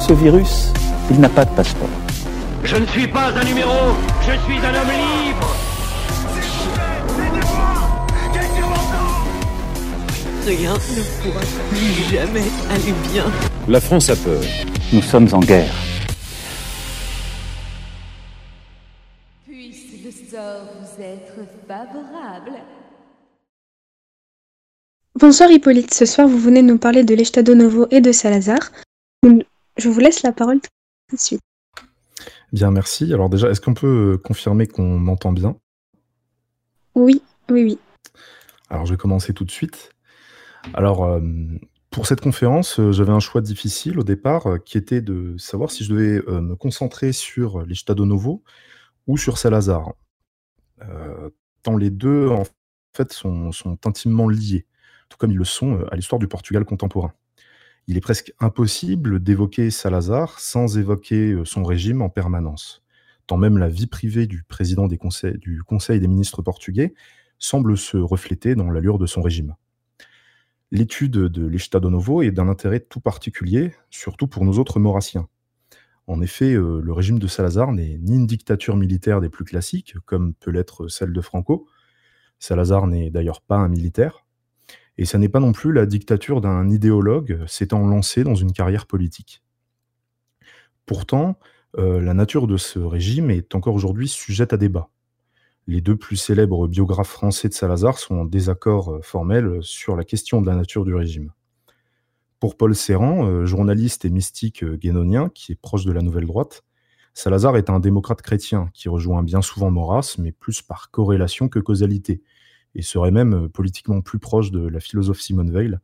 Ce virus, il n'a pas de passeport. Je ne suis pas un numéro, je suis un homme libre. Rien ne pourra plus jamais aller bien. La France a peur. Nous sommes en guerre. Puisse le sort vous être favorable. Bonsoir Hippolyte, ce soir vous venez nous parler de l'Estado Novo et de Salazar. Je vous laisse la parole tout de suite. Bien, merci. Alors déjà, est-ce qu'on peut confirmer qu'on m'entend bien? Oui, oui, oui. Alors je vais commencer tout de suite. Alors, euh, pour cette conférence, euh, j'avais un choix difficile au départ, euh, qui était de savoir si je devais euh, me concentrer sur l'Estado Novo ou sur Salazar. Euh, tant les deux, en fait, sont, sont intimement liés, tout comme ils le sont euh, à l'histoire du Portugal contemporain. Il est presque impossible d'évoquer Salazar sans évoquer euh, son régime en permanence, tant même la vie privée du président du Conseil des ministres portugais semble se refléter dans l'allure de son régime. L'étude de l'Estado Novo est d'un intérêt tout particulier, surtout pour nous autres maurassiens. En effet, euh, le régime de Salazar n'est ni une dictature militaire des plus classiques, comme peut l'être celle de Franco. Salazar n'est d'ailleurs pas un militaire. Et ça n'est pas non plus la dictature d'un idéologue s'étant lancé dans une carrière politique. Pourtant, euh, la nature de ce régime est encore aujourd'hui sujette à débat. Les deux plus célèbres biographes français de Salazar sont en désaccord euh, formel sur la question de la nature du régime. Pour Paul Serran, euh, journaliste et mystique guénonien qui est proche de la nouvelle droite, Salazar est un démocrate chrétien qui rejoint bien souvent Maurras, mais plus par corrélation que causalité, et serait même euh, politiquement plus proche de la philosophe Simone Veil,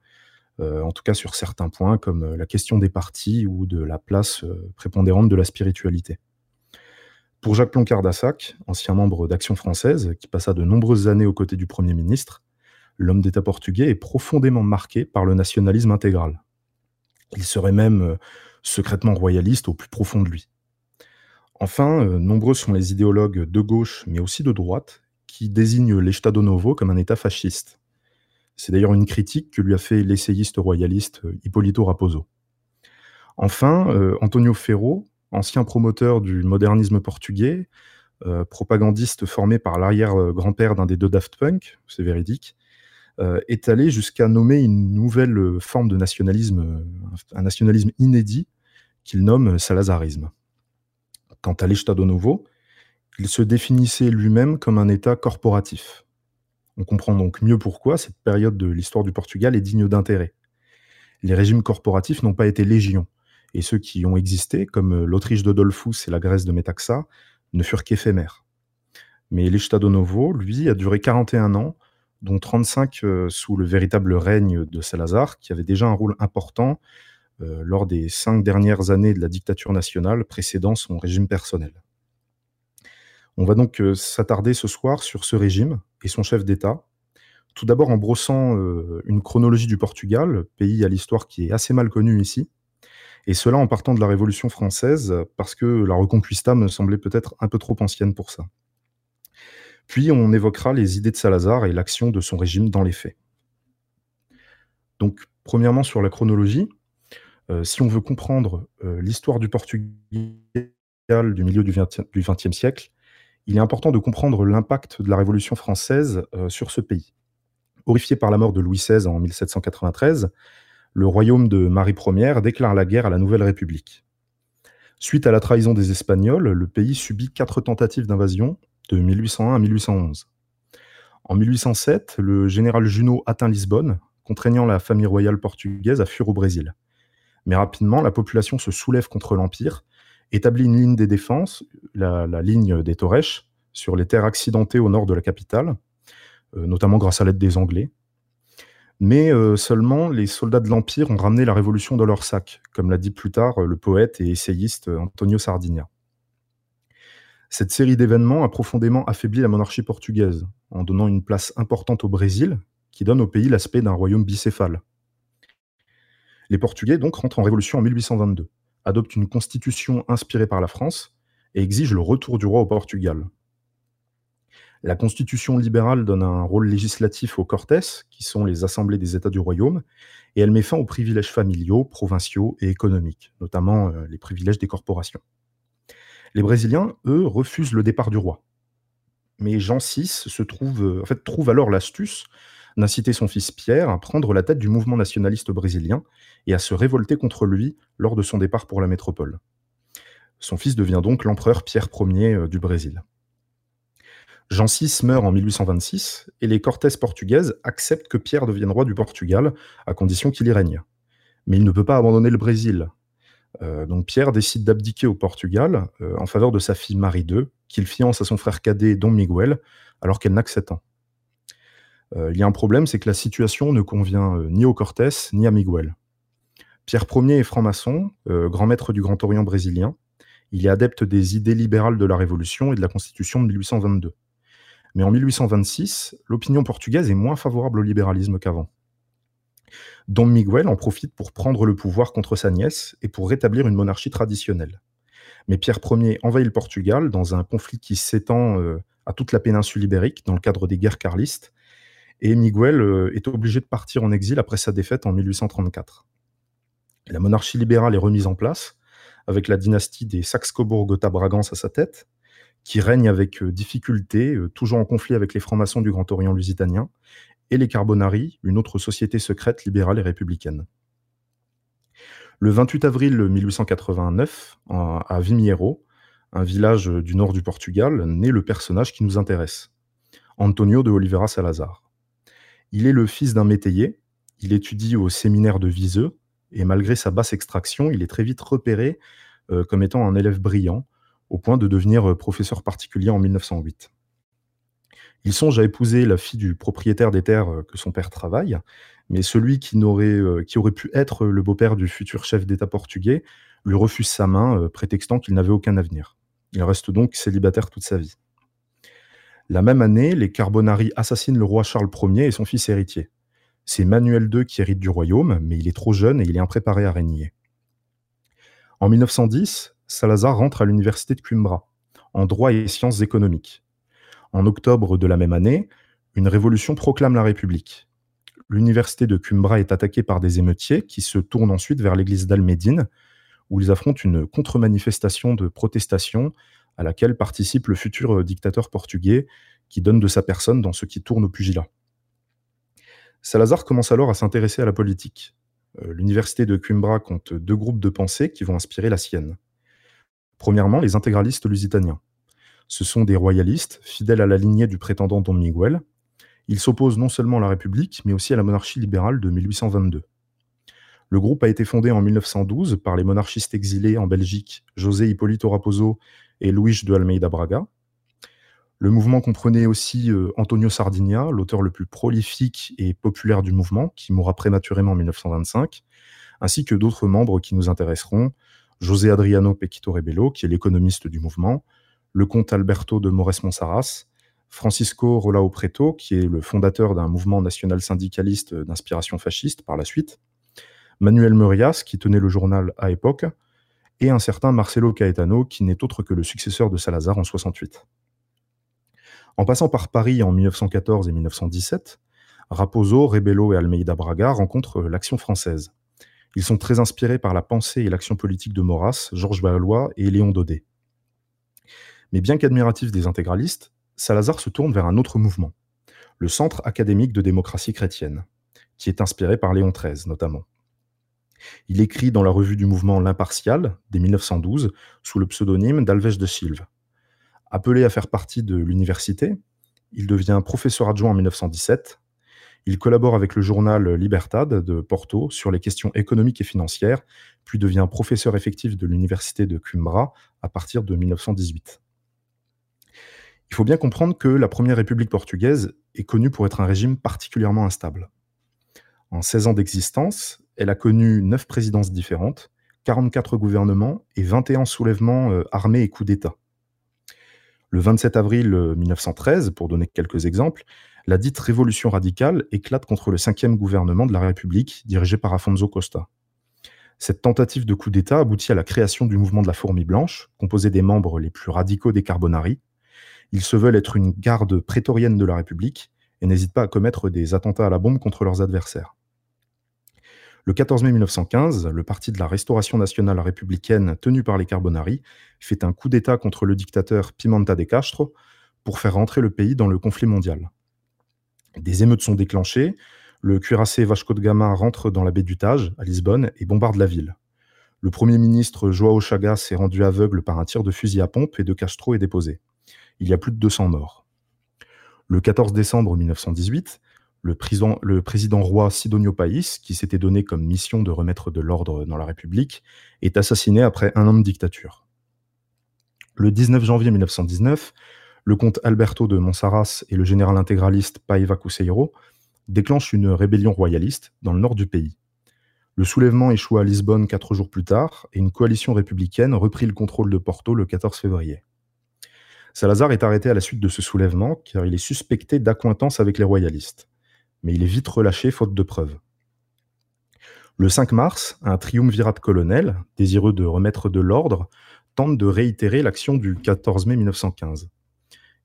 euh, en tout cas sur certains points comme euh, la question des partis ou de la place prépondérante de la spiritualité. Pour Jacques Ploncard-Dassac, ancien membre d'Action française, qui passa de nombreuses années aux côtés du Premier ministre, l'homme d'État portugais est profondément marqué par le nationalisme intégral. Il serait même secrètement royaliste au plus profond de lui. Enfin, nombreux sont les idéologues de gauche, mais aussi de droite, qui désignent l'Estado Novo comme un État fasciste. C'est d'ailleurs une critique que lui a fait l'essayiste royaliste euh, Hippolito Raposo. Enfin, euh, Antonio Ferro, ancien promoteur du modernisme portugais, euh, propagandiste formé par l'arrière-grand-père d'un des deux Daft Punk, c'est véridique, est allé jusqu'à nommer une nouvelle forme de nationalisme, un nationalisme inédit, qu'il nomme salazarisme. Quant à l'Estado Novo, il se définissait lui-même comme un État corporatif. On comprend donc mieux pourquoi cette période de l'histoire du Portugal est digne d'intérêt. Les régimes corporatifs n'ont pas été légion, et ceux qui ont existé, comme l'Autriche de Dollfuss et la Grèce de Metaxa, ne furent qu'éphémères. Mais l'Estado Novo, lui, a duré 41 ans, dont 35 euh, sous le véritable règne de Salazar, qui avait déjà un rôle important euh, lors des cinq dernières années de la dictature nationale précédant son régime personnel. On va donc euh, s'attarder ce soir sur ce régime et son chef d'État, tout d'abord en brossant euh, une chronologie du Portugal, pays à l'histoire qui est assez mal connue ici, et cela en partant de la Révolution française, parce que la Reconquista me semblait peut-être un peu trop ancienne pour ça. Puis on évoquera les idées de Salazar et l'action de son régime dans les faits. Donc, premièrement, sur la chronologie, euh, si on veut comprendre l'histoire du Portugal du milieu du XXe siècle, il est important de comprendre l'impact de la Révolution française euh, sur ce pays. Horrifié par la mort de Louis XVI en 1793, le royaume de Marie Ier déclare la guerre à la Nouvelle République. Suite à la trahison des Espagnols, le pays subit quatre tentatives d'invasion de 1801 à 1811. En 1807, le général Junot atteint Lisbonne, contraignant la famille royale portugaise à fuir au Brésil. Mais rapidement, la population se soulève contre l'Empire, établit une ligne des défenses, la, ligne des Torres, sur les terres accidentées au nord de la capitale, euh, notamment grâce à l'aide des Anglais. Mais euh, seulement les soldats de l'Empire ont ramené la révolution dans leur sac, comme l'a dit plus tard le poète et essayiste Antonio Sardinia. Cette série d'événements a profondément affaibli la monarchie portugaise, en donnant une place importante au Brésil, qui donne au pays l'aspect d'un royaume bicéphale. Les Portugais donc rentrent en révolution en 1822, adoptent une constitution inspirée par la France et exigent le retour du roi au Portugal. La constitution libérale donne un rôle législatif aux Cortes, qui sont les assemblées des États du royaume, et elle met fin aux privilèges familiaux, provinciaux et économiques, notamment euh, les privilèges des corporations. Les Brésiliens, eux, refusent le départ du roi. Mais Jean VI se trouve, euh, trouve alors l'astuce d'inciter son fils Pierre à prendre la tête du mouvement nationaliste brésilien et à se révolter contre lui lors de son départ pour la métropole. Son fils devient donc l'empereur Pierre Ier euh, du Brésil. Jean VI meurt en 1826 et les Cortés portugaises acceptent que Pierre devienne roi du Portugal à condition qu'il y règne. Mais il ne peut pas abandonner le Brésil. Euh, donc Pierre décide d'abdiquer au Portugal euh, en faveur de sa fille Marie II, qu'il fiance à son frère cadet Dom Miguel, alors qu'elle n'a que 7 ans. Euh, il y a un problème, c'est que la situation ne convient ni aux Cortés ni à Miguel. Pierre Ier est franc-maçon, grand maître du Grand Orient brésilien. Il est adepte des idées libérales de la Révolution et de la Constitution de 1822. Mais en 1826, l'opinion portugaise est moins favorable au libéralisme qu'avant. Dom Miguel en profite pour prendre le pouvoir contre sa nièce et pour rétablir une monarchie traditionnelle. Mais Pierre Ier envahit le Portugal dans un conflit qui s'étend euh, à toute la péninsule ibérique dans le cadre des guerres carlistes, et Miguel euh, est obligé de partir en exil après sa défaite en 1834. La monarchie libérale est remise en place, avec la dynastie des Saxe-Cobourg-Gotha-Bragance à sa tête, qui règne avec euh, difficulté, euh, toujours en conflit avec les francs-maçons du Grand Orient lusitanien, et les Carbonari, une autre société secrète libérale et républicaine. Le 28 avril 1889, à Vimiero, un village du nord du Portugal, naît le personnage qui nous intéresse, Antonio de Oliveira Salazar. Il est le fils d'un métayer, il étudie au séminaire de Viseu, et malgré sa basse extraction, il est très vite repéré euh, comme étant un élève brillant, au point de devenir euh, professeur particulier en 1908. Il songe à épouser la fille du propriétaire des terres euh, que son père travaille, mais celui qui aurait pu être le beau-père du futur chef d'État portugais lui refuse sa main, prétextant qu'il n'avait aucun avenir. Il reste donc célibataire toute sa vie. La même année, les Carbonari assassinent le roi Charles Ier et son fils héritier. C'est Manuel II qui hérite du royaume, mais il est trop jeune et il est impréparé à régner. En 1910, Salazar rentre à l'université de Coimbra, en droit et sciences économiques. En octobre de la même année, une révolution proclame la République. L'université de Coimbra est attaquée par des émeutiers qui se tournent ensuite vers l'église d'Almédine, où ils affrontent une contre-manifestation de protestation à laquelle participe le futur dictateur portugais qui donne de sa personne dans ce qui tourne au pugilat. Salazar commence alors à s'intéresser à la politique. Euh, l'université de Coimbra compte deux groupes de pensée qui vont inspirer la sienne. Premièrement, les intégralistes lusitaniens. Ce sont des royalistes, fidèles à la lignée du prétendant Don Miguel. Ils s'opposent non seulement à la République, mais aussi à la monarchie libérale de 1822. Le groupe a été fondé en 1912 par les monarchistes exilés en Belgique José Hipólito Raposo et Luis de Almeida Braga. Le mouvement comprenait aussi euh, Antonio Sardinia, l'auteur le plus prolifique et populaire du mouvement, qui mourra prématurément en 1925, ainsi que d'autres membres qui nous intéresseront, José Adriano Pequito Rebello, qui est l'économiste du mouvement, le comte Alberto de Mores Monsaras, Francisco Rolao Preto, qui est le fondateur d'un mouvement national syndicaliste d'inspiration fasciste par la suite, Manuel Murias, qui tenait le journal à époque, et un certain Marcelo Caetano, qui n'est autre que le successeur de Salazar en 68. En passant par Paris en 1914 et 1917, Raposo, Rebello et Almeida Braga rencontrent l'action française. Ils sont très inspirés par la pensée et l'action politique de Maurras, Georges Valois et Léon Daudet. Mais bien qu'admiratif des intégralistes, Salazar se tourne vers un autre mouvement, le Centre académique de démocratie chrétienne, qui est inspiré par Léon XIII notamment. Il écrit dans la revue du mouvement L'Impartial, dès 1912, sous le pseudonyme d'Alves de Silve. Appelé à faire partie de l'université, il devient professeur adjoint en 1917. Il collabore avec le journal Libertad de Porto sur les questions économiques et financières, puis devient professeur effectif de l'université de Coimbra à partir de 1918. Il faut bien comprendre que la Première République portugaise est connue pour être un régime particulièrement instable. En 16 ans d'existence, elle a connu 9 présidences différentes, 44 gouvernements et 21 soulèvements euh, armés et coups d'État. Le 27 avril 1913, euh, pour donner quelques exemples, la dite révolution radicale éclate contre le cinquième gouvernement de la République, dirigé par Afonso Costa. Cette tentative de coup d'État aboutit à la création du mouvement de la fourmi blanche, composé des membres les plus radicaux des Carbonari, ils se veulent être une garde prétorienne de la République et n'hésitent pas à commettre des attentats à la bombe contre leurs adversaires. Le 14 mai 1915, le parti de la Restauration nationale républicaine tenu par les Carbonari fait un coup d'État contre le dictateur Pimenta de Castro pour faire rentrer le pays dans le conflit mondial. Des émeutes sont déclenchées, le cuirassé Vasco de Gama rentre dans la baie du Tage, à Lisbonne, et bombarde la ville. Le Premier ministre Joao Chagas est rendu aveugle par un tir de fusil à pompe et de Castro est déposé il y a plus de 200 morts. Le 14 décembre 1918, le président, roi Sidonio País, qui s'était donné comme mission de remettre de l'ordre dans la République, est assassiné après un an de dictature. Le 19 janvier 1919, le comte Alberto de Monsaras et le général intégraliste Paiva Cuseiro déclenchent une rébellion royaliste dans le nord du pays. Le soulèvement échoua à Lisbonne quatre jours plus tard et une coalition républicaine reprit le contrôle de Porto le 14 février. Salazar est arrêté à la suite de ce soulèvement car il est suspecté d'accointance avec les royalistes. Mais il est vite relâché faute de preuves. Le 5 mars, un triumvirat colonel, désireux de remettre de l'ordre, tente de réitérer l'action du 14 mai 1915.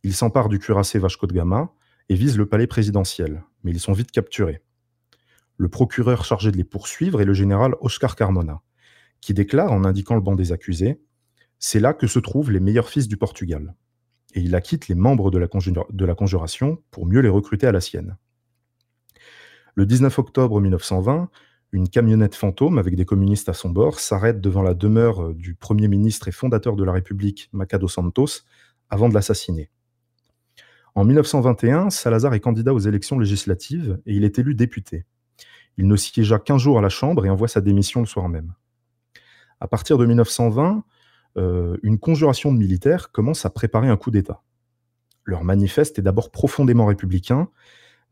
Il s'empare du cuirassé Vasco de Gama et vise le palais présidentiel, mais ils sont vite capturés. Le procureur chargé de les poursuivre est le général Oscar Carmona, qui déclare en indiquant le banc des accusés C'est là que se trouvent les meilleurs fils du Portugal et il acquitte les membres de la conjuration pour mieux les recruter à la sienne. Le 19 octobre 1920, une camionnette fantôme avec des communistes à son bord s'arrête devant la demeure euh, du Premier ministre et fondateur de la République, Macado Santos, avant de l'assassiner. En 1921, Salazar est candidat aux élections législatives et il est élu député. Il ne siégea qu'un jour à la Chambre et envoie sa démission le soir même. À partir de 1920, euh, une conjuration de militaires commence à préparer un coup d'État. Leur manifeste est d'abord profondément républicain,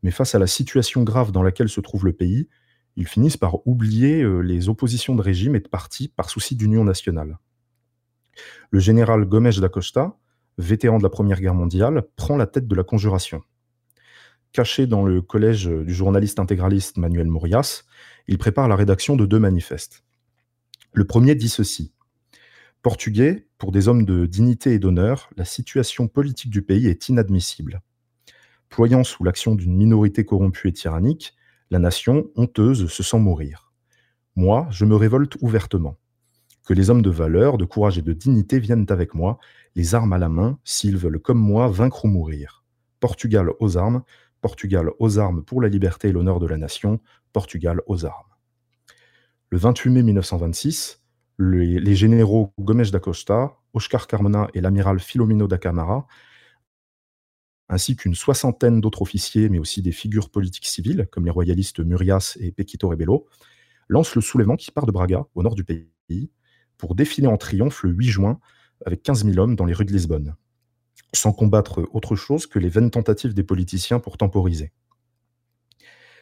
mais face à la situation grave dans laquelle se trouve le pays, ils finissent par oublier euh, les oppositions de régime et de parti par souci d'union nationale. Le général Gomes da Costa, vétéran de la Première Guerre mondiale, prend la tête de la conjuration. Caché dans le collège du journaliste intégraliste Manuel Morias, il prépare la rédaction de deux manifestes. Le premier dit ceci Portugais, pour des hommes de dignité et d'honneur, la situation politique du pays est inadmissible. Ployant sous l'action d'une minorité corrompue et tyrannique, la nation, honteuse, se sent mourir. Moi, je me révolte ouvertement. Que les hommes de valeur, de courage et de dignité viennent avec moi, les armes à la main, s'ils veulent comme moi vaincre ou mourir. Portugal aux armes, Portugal aux armes pour la liberté et l'honneur de la nation, Portugal aux armes. Le 28 mai 1926, les, généraux Gomes da Costa, Oscar Carmona et l'amiral Filomeno da Camara, ainsi qu'une soixantaine d'autres officiers, mais aussi des figures politiques civiles, comme les royalistes Murias et Pequito Rebelo, lancent le soulèvement qui part de Braga, au nord du pays, pour défiler en triomphe le 8 juin avec 15 000 hommes dans les rues de Lisbonne, sans combattre autre chose que les vaines tentatives des politiciens pour temporiser.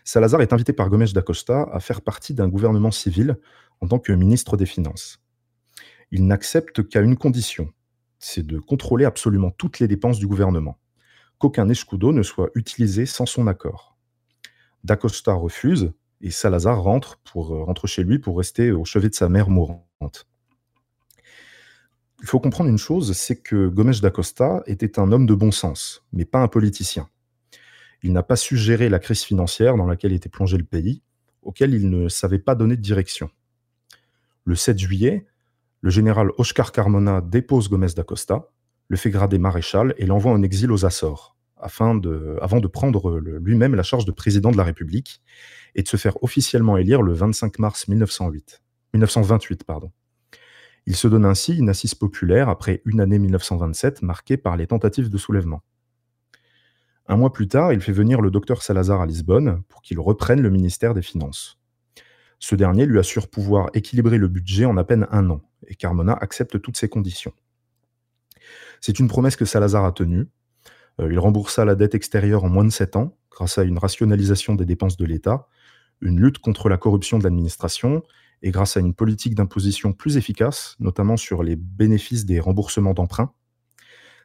Salazar est invité par Gomes da Costa à faire partie d'un gouvernement civil en tant que ministre des Finances. Il n'accepte qu'à une condition, c'est de contrôler absolument toutes les dépenses du gouvernement, qu'aucun escudo ne soit utilisé sans son accord. Da Costa refuse et Salazar rentre, pour, euh, rentre chez lui pour rester au chevet de sa mère mourante. Il faut comprendre une chose, c'est que Gomes da Costa était un homme de bon sens, mais pas un politicien. Il n'a pas su gérer la crise financière dans laquelle était plongé le pays, auquel il ne savait pas donner de direction. Le 7 juillet, le général Oscar Carmona dépose Gomez da Costa, le fait grader maréchal et l'envoie en exil aux Açores, avant de prendre lui-même la charge de président de la République et de se faire officiellement élire le 25 mars 1908, 1928. Pardon. Il se donne ainsi une assise populaire après une année 1927 marquée par les tentatives de soulèvement. Un mois plus tard, il fait venir le docteur Salazar à Lisbonne pour qu'il reprenne le ministère des Finances. Ce dernier lui assure pouvoir équilibrer le budget en à peine un an, et Carmona accepte toutes ces conditions. C'est une promesse que Salazar a tenue. Euh, il remboursa la dette extérieure en moins de sept ans, grâce à une rationalisation des dépenses de l'État, une lutte contre la corruption de l'administration, et grâce à une politique d'imposition plus efficace, notamment sur les bénéfices des remboursements d'emprunts.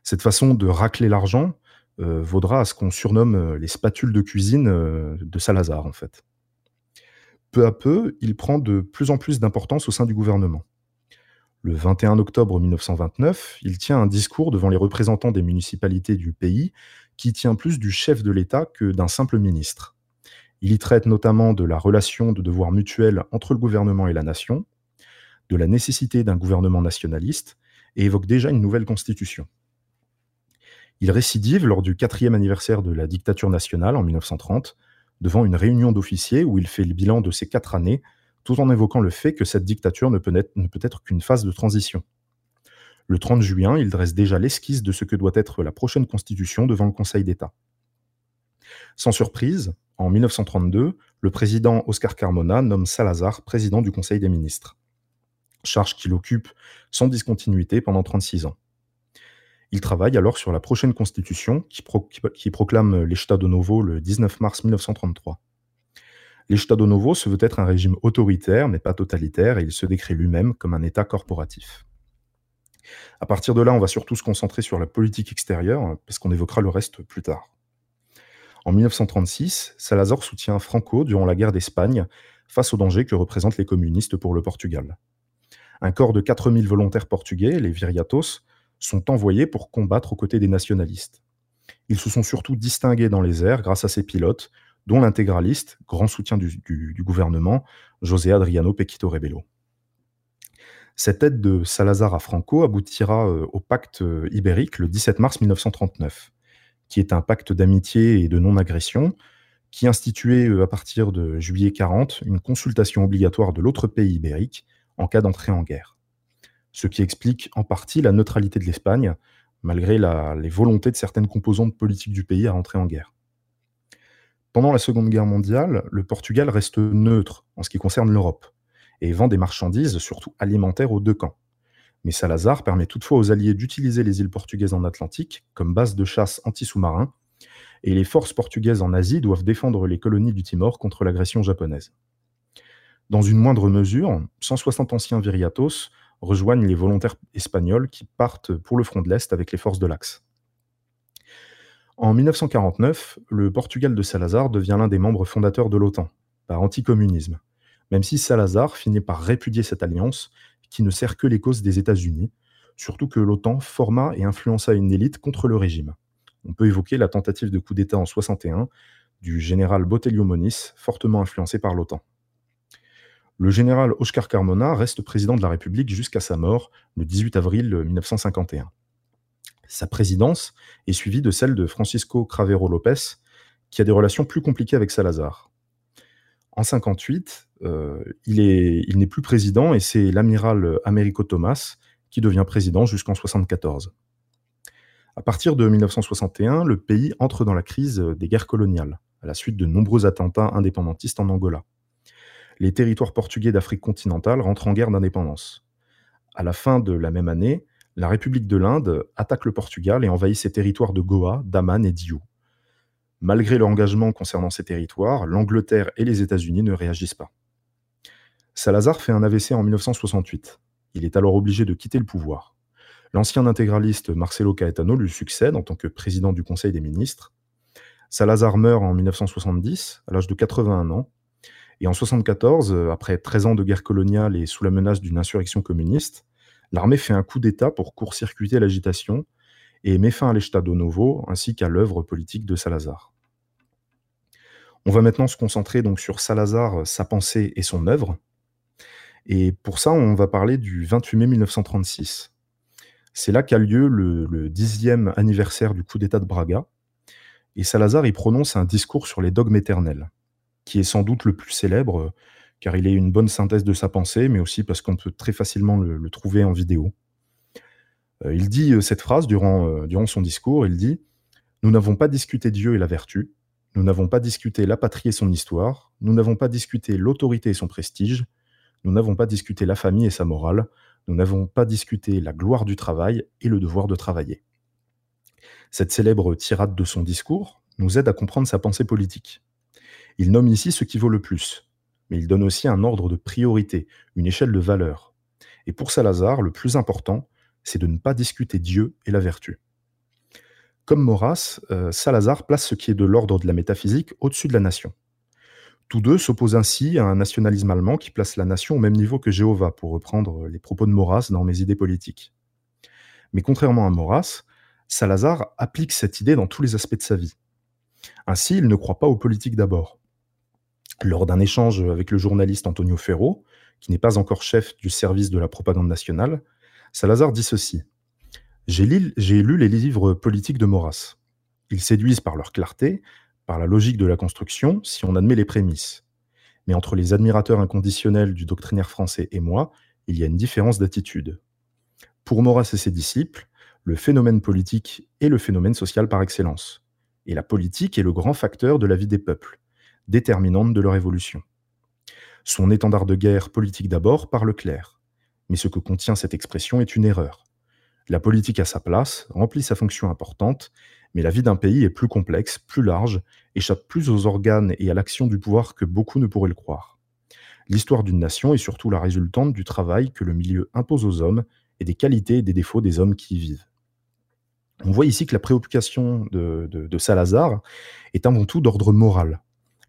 Cette façon de racler l'argent euh, vaudra à ce qu'on surnomme euh, les spatules de cuisine de Salazar, en fait. Peu à peu, il prend de plus en plus d'importance au sein du gouvernement. Le 21 octobre 1929, il tient un discours devant les représentants des municipalités du pays qui tient plus du chef de l'État que d'un simple ministre. Il y traite notamment de la relation de devoir mutuel entre le gouvernement et la nation, de la nécessité d'un gouvernement nationaliste, et évoque déjà une nouvelle constitution. Il récidive lors du quatrième anniversaire de la dictature nationale en 1930, devant une réunion d'officiers où il fait le bilan de ces quatre années, tout en évoquant le fait que cette dictature ne peut être, qu'une phase de transition. Le 30 juin, il dresse déjà l'esquisse de ce que doit être la prochaine constitution devant le Conseil d'État. Sans surprise, en 1932, le président Oscar Carmona nomme Salazar président du Conseil des ministres, charge qu'il occupe sans discontinuité pendant 36 ans. Il travaille alors sur la prochaine constitution qui, proclame l'Estado Novo le 19 mars 1933. L'Estado Novo se veut être un régime autoritaire mais pas totalitaire et il se décrit lui-même comme un État corporatif. À partir de là, on va surtout se concentrer sur la politique extérieure parce qu'on évoquera le reste plus tard. En 1936, Salazar soutient Franco durant la guerre d'Espagne face au danger que représentent les communistes pour le Portugal. Un corps de 4000 volontaires portugais, les Viriatos, sont envoyés pour combattre aux côtés des nationalistes. Ils se sont surtout distingués dans les airs grâce à ces pilotes, dont l'intégraliste, grand soutien du, gouvernement, José Adriano Pequito Rebelo. Cette aide de Salazar à Franco aboutira euh, au pacte euh, ibérique le 17 mars 1939, qui est un pacte d'amitié et de non-agression, qui instituait euh, à partir de juillet 40 une consultation obligatoire de l'autre pays ibérique en cas d'entrée en guerre ce qui explique en partie la neutralité de l'Espagne, malgré les volontés de certaines composantes politiques du pays à rentrer en guerre. Pendant la Seconde Guerre mondiale, le Portugal reste neutre en ce qui concerne l'Europe, et vend des marchandises, surtout alimentaires, aux deux camps. Mais Salazar permet toutefois aux Alliés d'utiliser les îles portugaises en Atlantique comme base de chasse anti-sous-marin, et les forces portugaises en Asie doivent défendre les colonies du Timor contre l'agression japonaise. Dans une moindre mesure, 160 anciens viriatos rejoignent les volontaires espagnols qui partent pour le front de l'Est avec les forces de l'Axe. En 1949, le Portugal de Salazar devient l'un des membres fondateurs de l'OTAN, par anticommunisme, même si Salazar finit par répudier cette alliance qui ne sert que les causes des États-Unis, surtout que l'OTAN forma et influença une élite contre le régime. On peut évoquer la tentative de coup d'État en 61 du général Botelho Moniz, fortement influencé par l'OTAN. Le général Oscar Carmona reste président de la République jusqu'à sa mort le 18 avril 1951. Sa présidence est suivie de celle de Francisco Cravero Lopez, qui a des relations plus compliquées avec Salazar. En 58, euh, il n'est plus président et c'est l'amiral Américo Thomas qui devient président jusqu'en 74. À partir de 1961, le pays entre dans la crise des guerres coloniales, à la suite de nombreux attentats indépendantistes en Angola les territoires portugais d'Afrique continentale rentrent en guerre d'indépendance. À la fin de la même année, la République de l'Inde attaque le Portugal et envahit ses territoires de Goa, Daman et Diu. Malgré leur engagement concernant ces territoires, l'Angleterre et les États-Unis ne réagissent pas. Salazar fait un AVC en 1968. Il est alors obligé de quitter le pouvoir. L'ancien intégraliste Marcelo Caetano lui succède en tant que président du Conseil des ministres. Salazar meurt en 1970, à l'âge de 81 ans, et en 1974, euh, après 13 ans de guerre coloniale et sous la menace d'une insurrection communiste, l'armée fait un coup d'État pour court-circuiter l'agitation et met fin à l'Estado Novo ainsi qu'à l'œuvre politique de Salazar. On va maintenant se concentrer donc sur Salazar, sa pensée et son œuvre. Et pour ça, on va parler du 28 mai 1936. C'est là qu'a lieu le, le dixième anniversaire du coup d'État de Braga. Et Salazar y prononce un discours sur les dogmes éternels, qui est sans doute le plus célèbre, car il est une bonne synthèse de sa pensée, mais aussi parce qu'on peut très facilement le, trouver en vidéo. Euh, il dit euh, cette phrase durant, euh, durant son discours, il dit « Nous n'avons pas discuté Dieu et la vertu, nous n'avons pas discuté la patrie et son histoire, nous n'avons pas discuté l'autorité et son prestige, nous n'avons pas discuté la famille et sa morale, nous n'avons pas discuté la gloire du travail et le devoir de travailler. Cette célèbre tirade de son discours nous aide à comprendre sa pensée politique. Il nomme ici ce qui vaut le plus, mais il donne aussi un ordre de priorité, une échelle de valeur. Et pour Salazar, le plus important, c'est de ne pas discuter Dieu et la vertu. Comme Maurras, euh, Salazar place ce qui est de l'ordre de la métaphysique au-dessus de la nation. Tous deux s'opposent ainsi à un nationalisme allemand qui place la nation au même niveau que Jéhovah, pour reprendre les propos de Maurras dans mes idées politiques. Mais contrairement à Maurras, Salazar applique cette idée dans tous les aspects de sa vie. Ainsi, il ne croit pas aux politiques d'abord. Lors d'un échange avec le journaliste Antonio Ferro, qui n'est pas encore chef du service de la propagande nationale, Salazar dit ceci J'ai lu, les livres politiques de Maurras. Ils séduisent par leur clarté, par la logique de la construction, si on admet les prémices. Mais entre les admirateurs inconditionnels du doctrinaire français et moi, il y a une différence d'attitude. Pour Maurras et ses disciples, le phénomène politique est le phénomène social par excellence. Et la politique est le grand facteur de la vie des peuples, déterminante de leur évolution. Son étendard de guerre politique d'abord parle clair. Mais ce que contient cette expression est une erreur. La politique a sa place, remplit sa fonction importante, mais la vie d'un pays est plus complexe, plus large, échappe plus aux organes et à l'action du pouvoir que beaucoup ne pourraient le croire. L'histoire d'une nation est surtout la résultante du travail que le milieu impose aux hommes et des qualités et des défauts des hommes qui y vivent. On voit ici que la préoccupation de, de Salazar est avant tout d'ordre moral,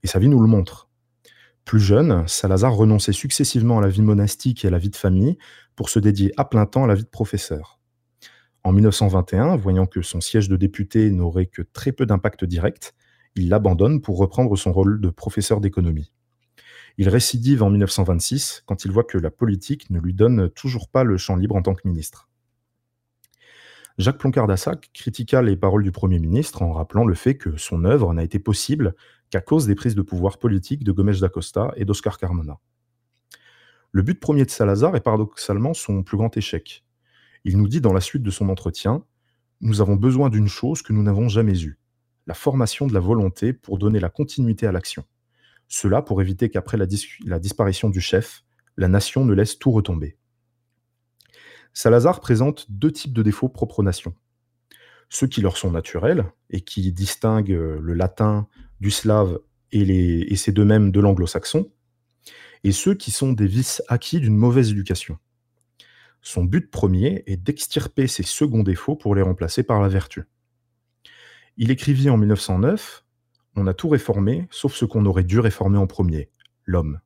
et sa vie nous le montre. Plus jeune, Salazar renonçait successivement à la vie monastique et à la vie de famille pour se dédier à plein temps à la vie de professeur. En 1921, voyant que son siège de député n'aurait que très peu d'impact direct, il l'abandonne pour reprendre son rôle de professeur d'économie. Il récidive en 1926 quand il voit que la politique ne lui donne toujours pas le champ libre en tant que ministre. Jacques Ploncard-Dassac critiqua les paroles du Premier ministre en rappelant le fait que son œuvre n'a été possible qu'à cause des prises de pouvoir politiques de Gomes d'Acosta et d'Oscar Carmona. Le but premier de Salazar est paradoxalement son plus grand échec. Il nous dit dans la suite de son entretien Nous avons besoin d'une chose que nous n'avons jamais eue, la formation de la volonté pour donner la continuité à l'action. Cela pour éviter qu'après la, la, disparition du chef, la nation ne laisse tout retomber. Salazar présente deux types de défauts propres aux nations. Ceux qui leur sont naturels et qui distinguent le latin du slave et, les, et c'est de même de l'anglo-saxon, et ceux qui sont des vices acquis d'une mauvaise éducation. Son but premier est d'extirper ces seconds défauts pour les remplacer par la vertu. Il écrivit en 1909 On a tout réformé, sauf ce qu'on aurait dû réformer en premier, l'homme.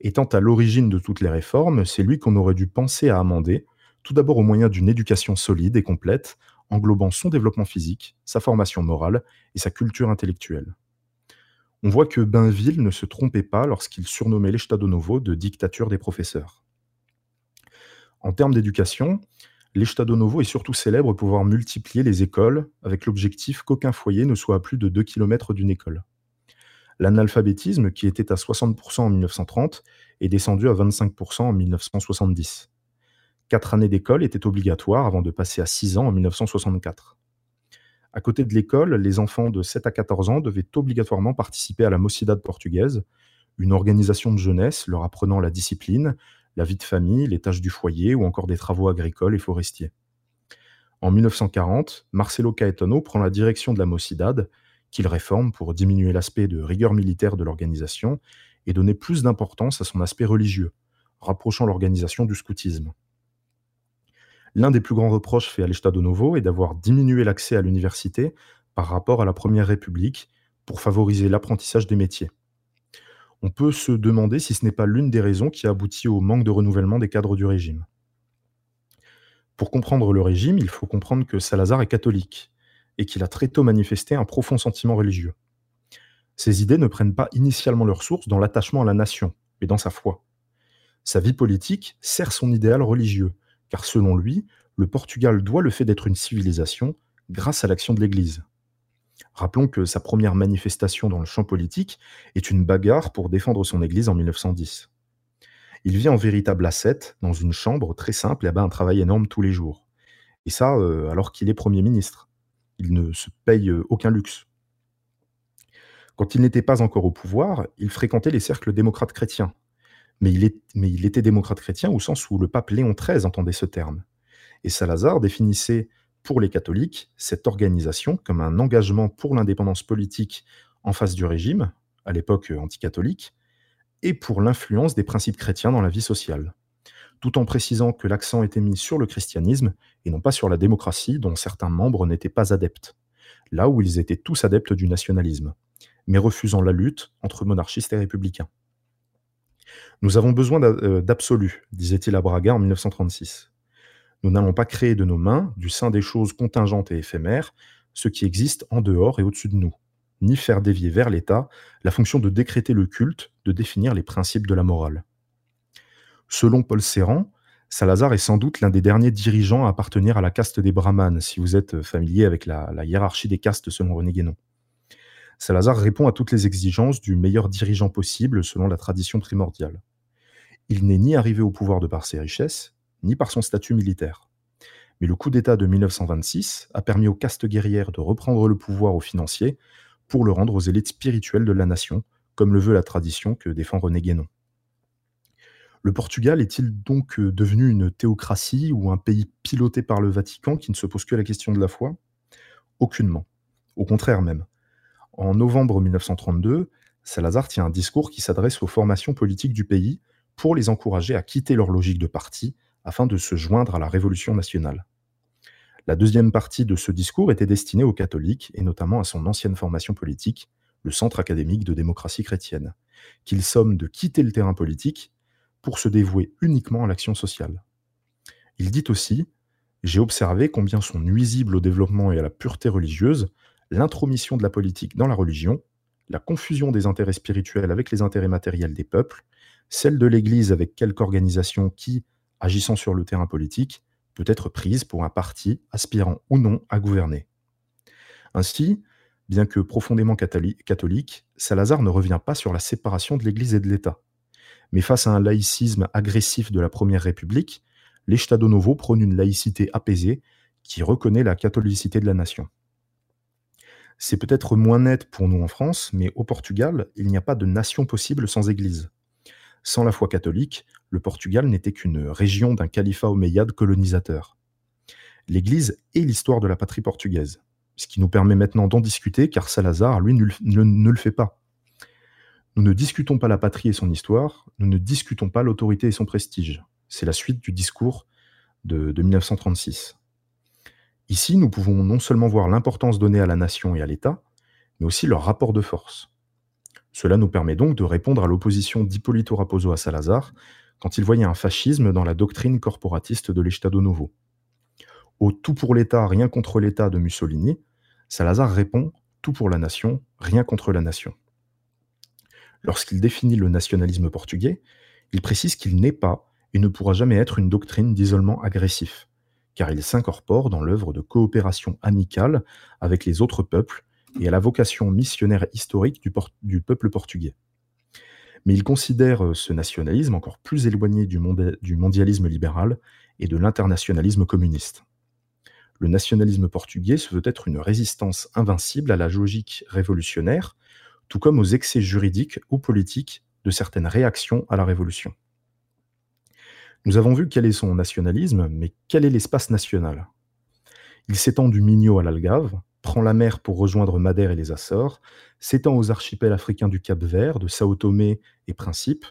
Étant à l'origine de toutes les réformes, c'est lui qu'on aurait dû penser à amender, tout d'abord au moyen d'une éducation solide et complète, englobant son développement physique, sa formation morale et sa culture intellectuelle. On voit que Bainville ne se trompait pas lorsqu'il surnommait l'Estado Novo de dictature des professeurs. En termes d'éducation, l'Estado Novo est surtout célèbre pour pouvoir multiplier les écoles avec l'objectif qu'aucun foyer ne soit à plus de 2 km d'une école. L'analphabétisme, qui était à 60% en 1930, est descendu à 25% en 1970. Quatre années d'école étaient obligatoires avant de passer à 6 ans en 1964. À côté de l'école, les enfants de 7 à 14 ans devaient obligatoirement participer à la Mocidade portugaise, une organisation de jeunesse leur apprenant la discipline, la vie de famille, les tâches du foyer ou encore des travaux agricoles et forestiers. En 1940, Marcelo Caetano prend la direction de la Mocidade, qu'il réforme pour diminuer l'aspect de rigueur militaire de l'organisation et donner plus d'importance à son aspect religieux, rapprochant l'organisation du scoutisme. L'un des plus grands reproches faits à l'Estado Novo est d'avoir diminué l'accès à l'université par rapport à la Première République pour favoriser l'apprentissage des métiers. On peut se demander si ce n'est pas l'une des raisons qui a abouti au manque de renouvellement des cadres du régime. Pour comprendre le régime, il faut comprendre que Salazar est catholique et qu'il a très tôt manifesté un profond sentiment religieux. Ses idées ne prennent pas initialement leur source dans l'attachement à la nation, mais dans sa foi. Sa vie politique sert son idéal religieux, car selon lui, le Portugal doit le fait d'être une civilisation grâce à l'action de l'Église. Rappelons que sa première manifestation dans le champ politique est une bagarre pour défendre son église en 1910. Il vit en véritable ascète, dans une chambre très simple et abat un travail énorme tous les jours. Et ça, euh, alors qu'il est Premier ministre. Il ne se paye euh, aucun luxe. Quand il n'était pas encore au pouvoir, il fréquentait les cercles démocrates chrétiens. Mais il, était démocrate chrétien au sens où le pape Léon XIII entendait ce terme. Et Salazar définissait pour les catholiques cette organisation comme un engagement pour l'indépendance politique en face du régime, à l'époque anticatholique, et pour l'influence des principes chrétiens dans la vie sociale, tout en précisant que l'accent était mis sur le christianisme et non pas sur la démocratie dont certains membres n'étaient pas adeptes, là où ils étaient tous adeptes du nationalisme, mais refusant la lutte entre monarchistes et républicains. Nous avons besoin euh, d'absolu, disait-il à Braga en 1936. Nous n'allons pas créer de nos mains, du sein des choses contingentes et éphémères, ce qui existe en dehors et au-dessus de nous, ni faire dévier vers l'État la fonction de décréter le culte, de définir les principes de la morale. Selon Paul Serran, Salazar est sans doute l'un des derniers dirigeants à appartenir à la caste des brahmanes, si vous êtes familier avec la, la hiérarchie des castes selon René Guénon. Salazar répond à toutes les exigences du meilleur dirigeant possible selon la tradition primordiale. Il n'est ni arrivé au pouvoir de par ses richesses, ni par son statut militaire. Mais le coup d'État de 1926 a permis aux castes guerrières de reprendre le pouvoir aux financiers pour le rendre aux élites spirituelles de la nation, comme le veut la tradition que défend René Guénon. Le Portugal est-il donc euh, devenu une théocratie ou un pays piloté par le Vatican qui ne se pose que la question de la foi? Aucunement. Au contraire même. En novembre 1932, Salazar tient un discours qui s'adresse aux formations politiques du pays pour les encourager à quitter leur logique de parti afin de se joindre à la révolution nationale. La deuxième partie de ce discours était destinée aux catholiques et notamment à son ancienne formation politique, le Centre académique de démocratie chrétienne, qu'il somme de quitter le terrain politique pour se dévouer uniquement à l'action sociale. Il dit aussi J'ai observé combien sont nuisibles au développement et à la pureté religieuse l'intromission de la politique dans la religion, la confusion des intérêts spirituels avec les intérêts matériels des peuples, celle de l'Église avec quelque organisation qui, agissant sur le terrain politique, peut être prise pour un parti aspirant ou non à gouverner. Ainsi, bien que profondément catholique, Salazar ne revient pas sur la séparation de l'Église et de l'État. Mais face à un laïcisme agressif de la Première République, l'Estado Novo prône une laïcité apaisée qui reconnaît la catholicité de la nation. C'est peut-être moins net pour nous en France, mais au Portugal, il n'y a pas de nation possible sans Église. Sans la foi catholique, le Portugal n'était qu'une région d'un califat omeyyade colonisateur. L'Église est l'histoire de la patrie portugaise, ce qui nous permet maintenant d'en discuter, car Salazar, lui, ne, le fait pas. Nous ne discutons pas la patrie et son histoire, nous ne discutons pas l'autorité et son prestige. C'est la suite du discours de, de 1936. Ici, nous pouvons non seulement voir l'importance donnée à la nation et à l'État, mais aussi leur rapport de force. Cela nous permet donc de répondre à l'opposition d'Hippolito Raposo à Salazar quand il voyait un fascisme dans la doctrine corporatiste de l'Estado Novo. Au tout pour l'État, rien contre l'État de Mussolini, Salazar répond tout pour la nation, rien contre la nation. Lorsqu'il définit le nationalisme portugais, il précise qu'il n'est pas et ne pourra jamais être une doctrine d'isolement agressif, car il s'incorpore dans l'œuvre de coopération amicale avec les autres peuples et à la vocation missionnaire historique du, peuple portugais. Mais il considère euh, ce nationalisme encore plus éloigné du mondialisme libéral et de l'internationalisme communiste. Le nationalisme portugais se veut être une résistance invincible à la logique révolutionnaire, tout comme aux excès juridiques ou politiques de certaines réactions à la révolution. Nous avons vu quel est son nationalisme, mais quel est l'espace national? Il s'étend du Minho à l'Algave, prend la mer pour rejoindre Madère et les Açores, s'étend aux archipels africains du Cap-Vert, de Sao Tomé et Principe,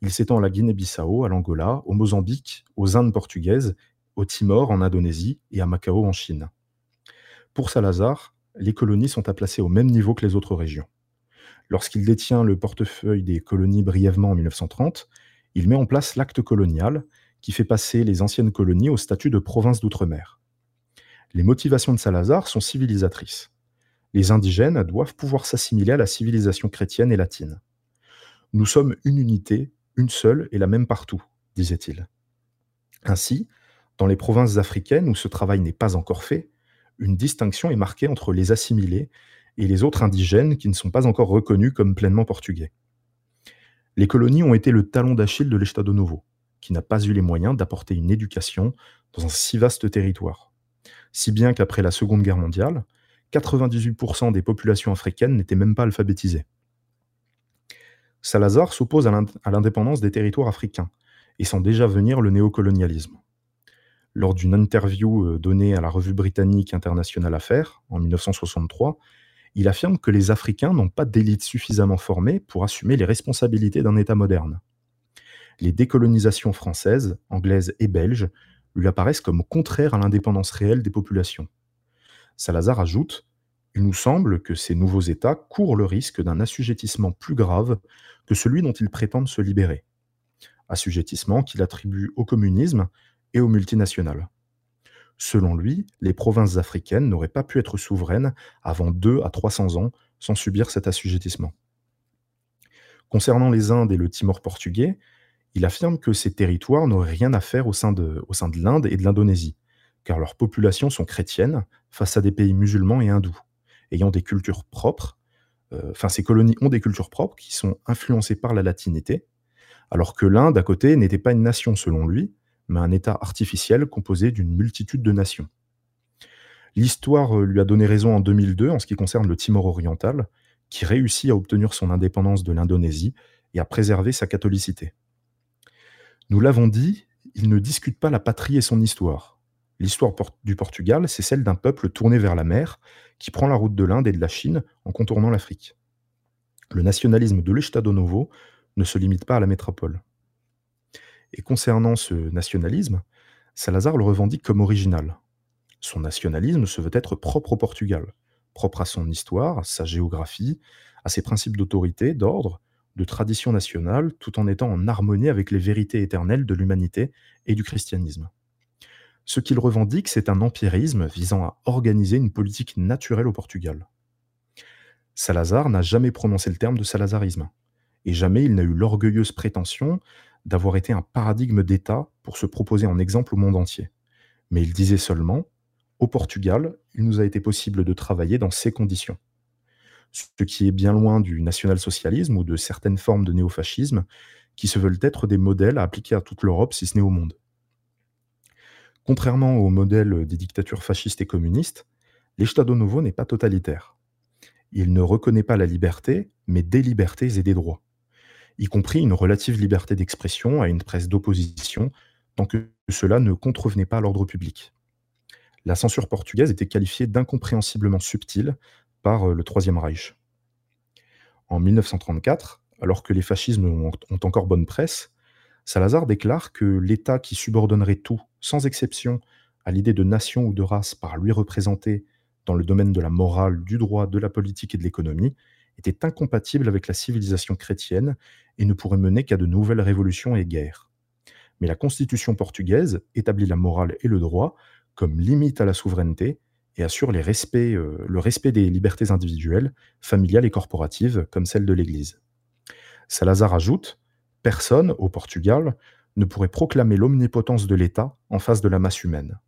il s'étend à la Guinée-Bissau, à l'Angola, au Mozambique, aux Indes portugaises, au Timor en Indonésie et à Macao en Chine. Pour Salazar, les colonies sont à placer au même niveau que les autres régions. Lorsqu'il détient le portefeuille des colonies brièvement en 1930, il met en place l'acte colonial qui fait passer les anciennes colonies au statut de province d'outre-mer. Les motivations de Salazar sont civilisatrices. Les indigènes doivent pouvoir s'assimiler à la civilisation chrétienne et latine. Nous sommes une unité, une seule et la même partout, disait-il. Ainsi, dans les provinces africaines où ce travail n'est pas encore fait, une distinction est marquée entre les assimilés et les autres indigènes qui ne sont pas encore reconnus comme pleinement portugais. Les colonies ont été le talon d'Achille de l'Estado Novo, qui n'a pas eu les moyens d'apporter une éducation dans un si vaste territoire. Si bien qu'après la Seconde Guerre mondiale, 98% des populations africaines n'étaient même pas alphabétisées. Salazar s'oppose à l'indépendance des territoires africains et sent déjà venir le néocolonialisme. Lors d'une interview euh, donnée à la revue britannique International Affaires en 1963, il affirme que les Africains n'ont pas d'élite suffisamment formée pour assumer les responsabilités d'un État moderne. Les décolonisations françaises, anglaises et belges lui apparaissent comme contraires à l'indépendance réelle des populations. Salazar ajoute Il nous semble que ces nouveaux États courent le risque d'un assujettissement plus grave que celui dont ils prétendent se libérer. Assujettissement qu'il attribue au communisme et aux multinationales. Selon lui, les provinces africaines n'auraient pas pu être souveraines avant 2 à 300 ans sans subir cet assujettissement. Concernant les Indes et le Timor portugais, il affirme que ces territoires n'auraient rien à faire au sein de, de l'Inde et de l'Indonésie, car leurs populations sont chrétiennes face à des pays musulmans et hindous, ayant des cultures propres. Euh, enfin, ces colonies ont des cultures propres qui sont influencées par la latinité, alors que l'Inde, à côté, n'était pas une nation selon lui, mais un État artificiel composé d'une multitude de nations. L'histoire euh, lui a donné raison en 2002 en ce qui concerne le Timor oriental, qui réussit à obtenir son indépendance de l'Indonésie et à préserver sa catholicité. Nous l'avons dit, il ne discute pas la patrie et son histoire. L'histoire du Portugal, c'est celle d'un peuple tourné vers la mer, qui prend la route de l'Inde et de la Chine en contournant l'Afrique. Le nationalisme de l'Estado Novo ne se limite pas à la métropole. Et concernant ce nationalisme, Salazar le revendique comme original. Son nationalisme se veut être propre au Portugal, propre à son histoire, à sa géographie, à ses principes d'autorité, d'ordre, de tradition nationale, tout en étant en harmonie avec les vérités éternelles de l'humanité et du christianisme. Ce qu'il revendique, c'est un empirisme visant à organiser une politique naturelle au Portugal. Salazar n'a jamais prononcé le terme de salazarisme, et jamais il n'a eu l'orgueilleuse prétention d'avoir été un paradigme d'État pour se proposer en exemple au monde entier. Mais il disait seulement Au Portugal, il nous a été possible de travailler dans ces conditions. Ce qui est bien loin du national-socialisme ou de certaines formes de néofascisme qui se veulent être des modèles à appliquer à toute l'Europe, si ce n'est au monde. Contrairement au modèle des dictatures fascistes et communistes, l'Estado Novo n'est pas totalitaire. Il ne reconnaît pas la liberté, mais des libertés et des droits y compris une relative liberté d'expression à une presse d'opposition, tant que cela ne contrevenait pas à l'ordre public. La censure portugaise était qualifiée d'incompréhensiblement subtile par euh, le Troisième Reich. En 1934, alors que les fascismes ont, encore bonne presse, Salazar déclare que l'État qui subordonnerait tout, sans exception, à l'idée de nation ou de race par lui représentée dans le domaine de la morale, du droit, de la politique et de l'économie, était incompatible avec la civilisation chrétienne et ne pourrait mener qu'à de nouvelles révolutions et guerres. Mais la constitution portugaise établit la morale et le droit comme limite à la souveraineté et assure les respects, euh, le respect des libertés individuelles, familiales et corporatives, comme celle de l'Église. Salazar ajoute Personne, au Portugal, ne pourrait proclamer l'omnipotence de l'État en face de la masse humaine.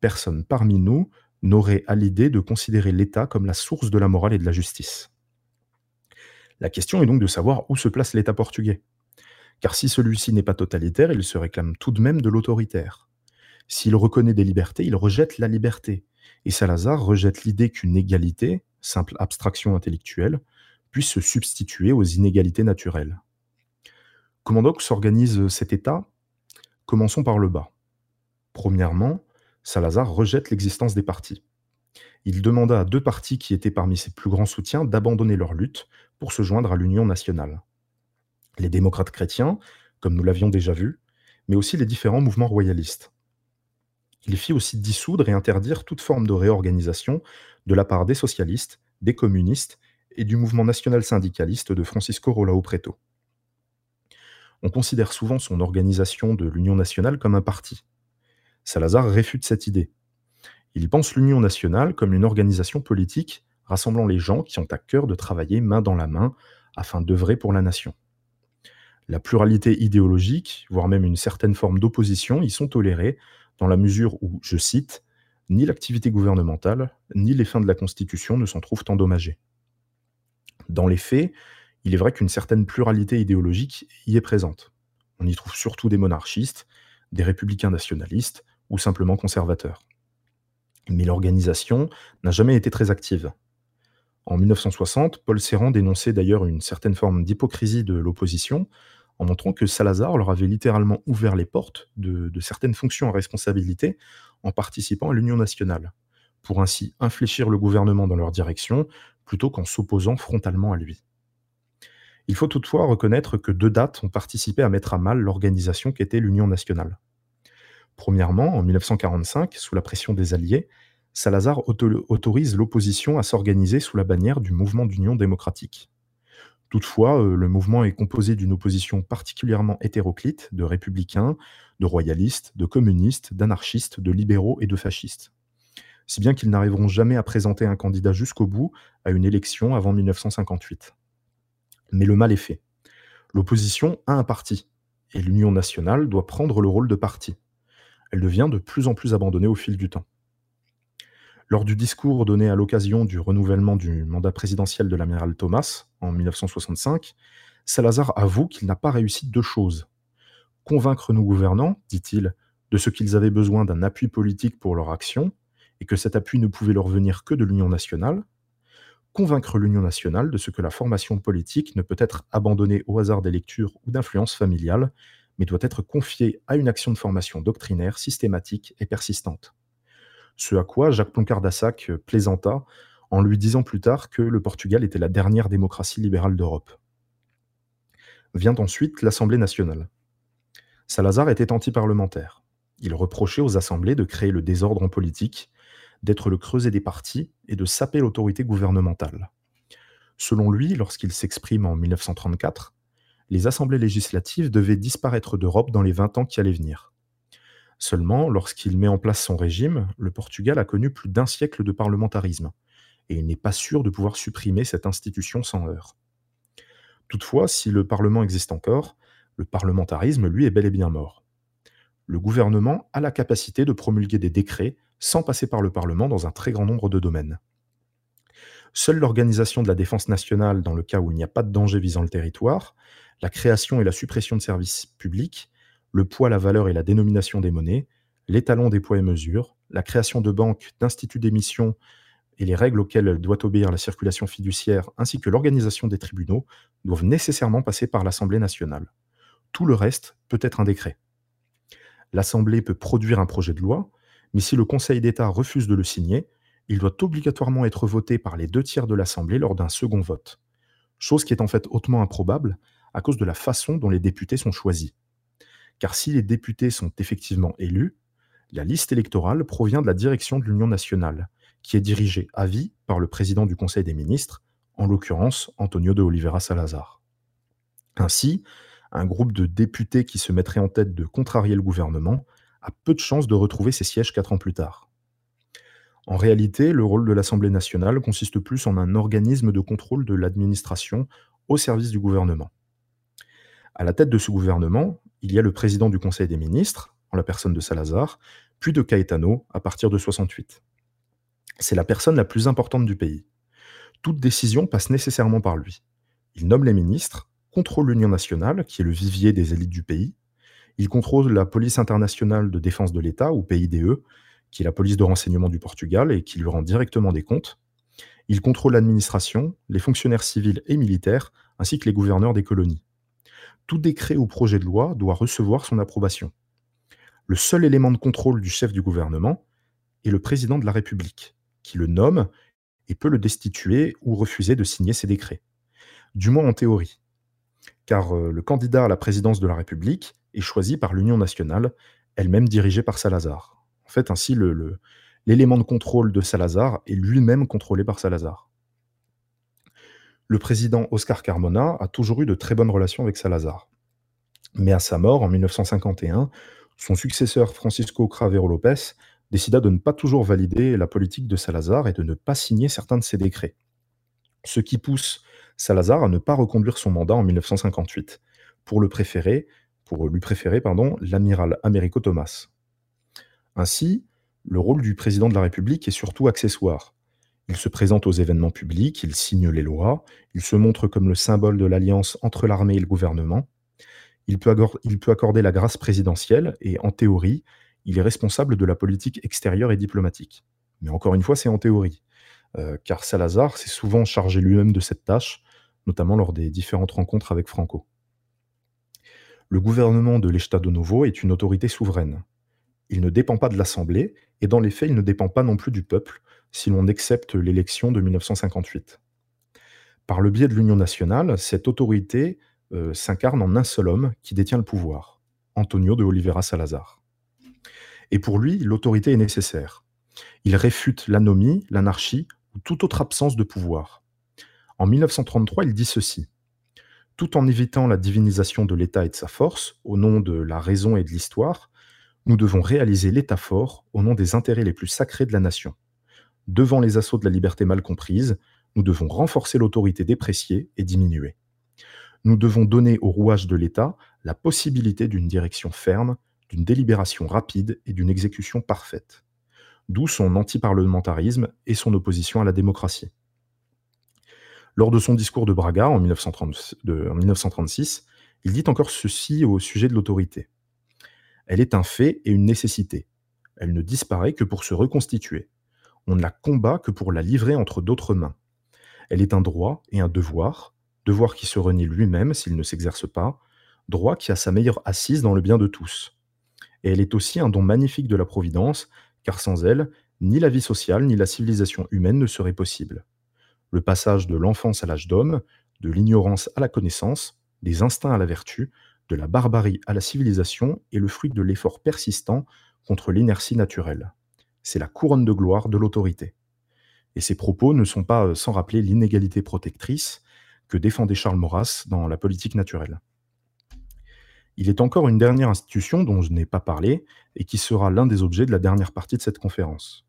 Personne parmi nous n'aurait à l'idée de considérer l'État comme la source de la morale et de la justice. La question est donc de savoir où se place l'État portugais. Car si celui-ci n'est pas totalitaire, il se réclame tout de même de l'autoritaire. S'il reconnaît des libertés, il rejette la liberté. Et Salazar rejette l'idée qu'une égalité, simple abstraction intellectuelle, puisse se substituer aux inégalités naturelles. Comment donc s'organise cet État? Commençons par le bas. Premièrement, Salazar rejette l'existence des partis. Il demanda à deux partis qui étaient parmi ses plus grands soutiens d'abandonner leur lutte pour se joindre à l'Union nationale. Les démocrates chrétiens, comme nous l'avions déjà vu, mais aussi les différents mouvements royalistes. Il fit aussi dissoudre et interdire toute forme de réorganisation de la part des socialistes, des communistes et du mouvement national syndicaliste de Francisco Rolao Preto. On considère souvent son organisation de l'Union nationale comme un parti. Salazar réfute cette idée. Il pense l'Union nationale comme une organisation politique rassemblant les gens qui ont à cœur de travailler main dans la main afin d'œuvrer pour la nation. La pluralité idéologique, voire même une certaine forme d'opposition, y sont tolérées dans la mesure où, je cite, ni l'activité gouvernementale, ni les fins de la Constitution ne s'en trouvent endommagées. Dans les faits, il est vrai qu'une certaine pluralité idéologique y est présente. On y trouve surtout des monarchistes, des républicains nationalistes ou simplement conservateurs. Mais l'organisation n'a jamais été très active. En 1960, Paul Serran dénonçait d'ailleurs une certaine forme d'hypocrisie de l'opposition en montrant que Salazar leur avait littéralement ouvert les portes de, de certaines fonctions à responsabilité en participant à l'Union nationale, pour ainsi infléchir le gouvernement dans leur direction plutôt qu'en s'opposant frontalement à lui. Il faut toutefois reconnaître que deux dates ont participé à mettre à mal l'organisation qu'était l'Union nationale. Premièrement, en 1945, sous la pression des Alliés, Salazar autorise l'opposition à s'organiser sous la bannière du mouvement d'union démocratique. Toutefois, euh, le mouvement est composé d'une opposition particulièrement hétéroclite de républicains, de royalistes, de communistes, d'anarchistes, de libéraux et de fascistes. Si bien qu'ils n'arriveront jamais à présenter un candidat jusqu'au bout à une élection avant 1958. Mais le mal est fait. L'opposition a un parti, et l'Union nationale doit prendre le rôle de parti. Elle devient de plus en plus abandonnée au fil du temps. Lors du discours donné à l'occasion du renouvellement du mandat présidentiel de l'amiral Thomas en 1965, Salazar avoue qu'il n'a pas réussi deux choses. Convaincre nos gouvernants, dit-il, de ce qu'ils avaient besoin d'un appui politique pour leur action, et que cet appui ne pouvait leur venir que de l'Union nationale, convaincre l'Union nationale de ce que la formation politique ne peut être abandonnée au hasard des lectures ou d'influences familiales, mais doit être confiée à une action de formation doctrinaire systématique et persistante. Ce à quoi Jacques Ploncard-Dassac euh, plaisanta en lui disant plus tard que le Portugal était la dernière démocratie libérale d'Europe. Vient ensuite l'Assemblée nationale. Salazar était anti-parlementaire. Il reprochait aux assemblées de créer le désordre en politique, d'être le creuset des partis et de saper l'autorité gouvernementale. Selon lui, lorsqu'il s'exprime en 1934, les assemblées législatives devaient disparaître d'Europe dans les 20 ans qui allaient venir. Seulement, lorsqu'il met en place son régime, le Portugal a connu plus d'un siècle de parlementarisme, et il n'est pas sûr de pouvoir supprimer cette institution sans heurts. Toutefois, si le Parlement existe encore, le parlementarisme, lui, est bel et bien mort. Le gouvernement a la capacité de promulguer des décrets sans passer par le Parlement dans un très grand nombre de domaines. Seule l'organisation de la défense nationale dans le cas où il n'y a pas de danger visant le territoire, la création et la suppression de services publics le poids, la valeur et la dénomination des monnaies, l'étalon des poids et mesures, la création de banques, d'instituts d'émission et les règles auxquelles doit obéir la circulation fiduciaire, ainsi que l'organisation des tribunaux, doivent nécessairement passer par l'Assemblée nationale. Tout le reste peut être un décret. L'Assemblée peut produire un projet de loi, mais si le Conseil d'État refuse de le signer, il doit obligatoirement être voté par les deux tiers de l'Assemblée lors d'un second vote. Chose qui est en fait hautement improbable à cause de la façon dont les députés sont choisis. Car si les députés sont effectivement élus, la liste électorale provient de la direction de l'Union nationale, qui est dirigée à vie par le président du Conseil des ministres, en l'occurrence Antonio de Oliveira Salazar. Ainsi, un groupe de députés qui se mettrait en tête de contrarier le gouvernement a peu de chances de retrouver ses sièges quatre ans plus tard. En réalité, le rôle de l'Assemblée nationale consiste plus en un organisme de contrôle de l'administration au service du gouvernement. À la tête de ce gouvernement, il y a le président du Conseil des ministres, en la personne de Salazar, puis de Caetano à partir de 68. C'est la personne la plus importante du pays. Toute décision passe nécessairement par lui. Il nomme les ministres, contrôle l'Union nationale, qui est le vivier des élites du pays. Il contrôle la police internationale de défense de l'État, ou PIDE, qui est la police de renseignement du Portugal et qui lui rend directement des comptes. Il contrôle l'administration, les fonctionnaires civils et militaires, ainsi que les gouverneurs des colonies tout décret ou projet de loi doit recevoir son approbation. Le seul élément de contrôle du chef du gouvernement est le président de la République, qui le nomme et peut le destituer ou refuser de signer ses décrets. Du moins en théorie. Car euh, le candidat à la présidence de la République est choisi par l'Union nationale, elle-même dirigée par Salazar. En fait, ainsi, l'élément de contrôle de Salazar est lui-même contrôlé par Salazar. Le président Oscar Carmona a toujours eu de très bonnes relations avec Salazar. Mais à sa mort, en 1951, son successeur Francisco Cravero Lopez décida de ne pas toujours valider la politique de Salazar et de ne pas signer certains de ses décrets. Ce qui pousse Salazar à ne pas reconduire son mandat en 1958, pour, le préférer, pour lui préférer l'amiral Américo Thomas. Ainsi, le rôle du président de la République est surtout accessoire. Il se présente aux événements publics, il signe les lois, il se montre comme le symbole de l'alliance entre l'armée et le gouvernement. Il peut, accorder la grâce présidentielle et, en théorie, il est responsable de la politique extérieure et diplomatique. Mais encore une fois, c'est en théorie, euh, car Salazar s'est souvent chargé lui-même de cette tâche, notamment lors des différentes rencontres avec Franco. Le gouvernement de l'Estado Novo est une autorité souveraine. Il ne dépend pas de l'Assemblée, et dans les faits, il ne dépend pas non plus du peuple, si l'on accepte l'élection de 1958. Par le biais de l'Union nationale, cette autorité euh, s'incarne en un seul homme qui détient le pouvoir, Antonio de Oliveira Salazar. Et pour lui, l'autorité est nécessaire. Il réfute l'anomie, l'anarchie ou toute autre absence de pouvoir. En 1933, il dit ceci. Tout en évitant la divinisation de l'État et de sa force, au nom de la raison et de l'histoire, nous devons réaliser l'État fort au nom des intérêts les plus sacrés de la nation. Devant les assauts de la liberté mal comprise, nous devons renforcer l'autorité dépréciée et diminuer. Nous devons donner au rouage de l'État la possibilité d'une direction ferme, d'une délibération rapide et d'une exécution parfaite. D'où son antiparlementarisme et son opposition à la démocratie. Lors de son discours de Braga en, 1936, il dit encore ceci au sujet de l'autorité. Elle est un fait et une nécessité. Elle ne disparaît que pour se reconstituer. On ne la combat que pour la livrer entre d'autres mains. Elle est un droit et un devoir, devoir qui se renie lui-même s'il ne s'exerce pas, droit qui a sa meilleure assise dans le bien de tous. Et elle est aussi un don magnifique de la Providence, car sans elle, ni la vie sociale ni la civilisation humaine ne seraient possibles. Le passage de l'enfance à l'âge d'homme, de l'ignorance à la connaissance, des instincts à la vertu, de la barbarie à la civilisation est le fruit de l'effort persistant contre l'inertie naturelle c'est la couronne de gloire de l'autorité. Et ces propos ne sont pas euh, sans rappeler l'inégalité protectrice que défendait Charles Maurras dans la politique naturelle. Il est encore une dernière institution dont je n'ai pas parlé et qui sera l'un des objets de la dernière partie de cette conférence.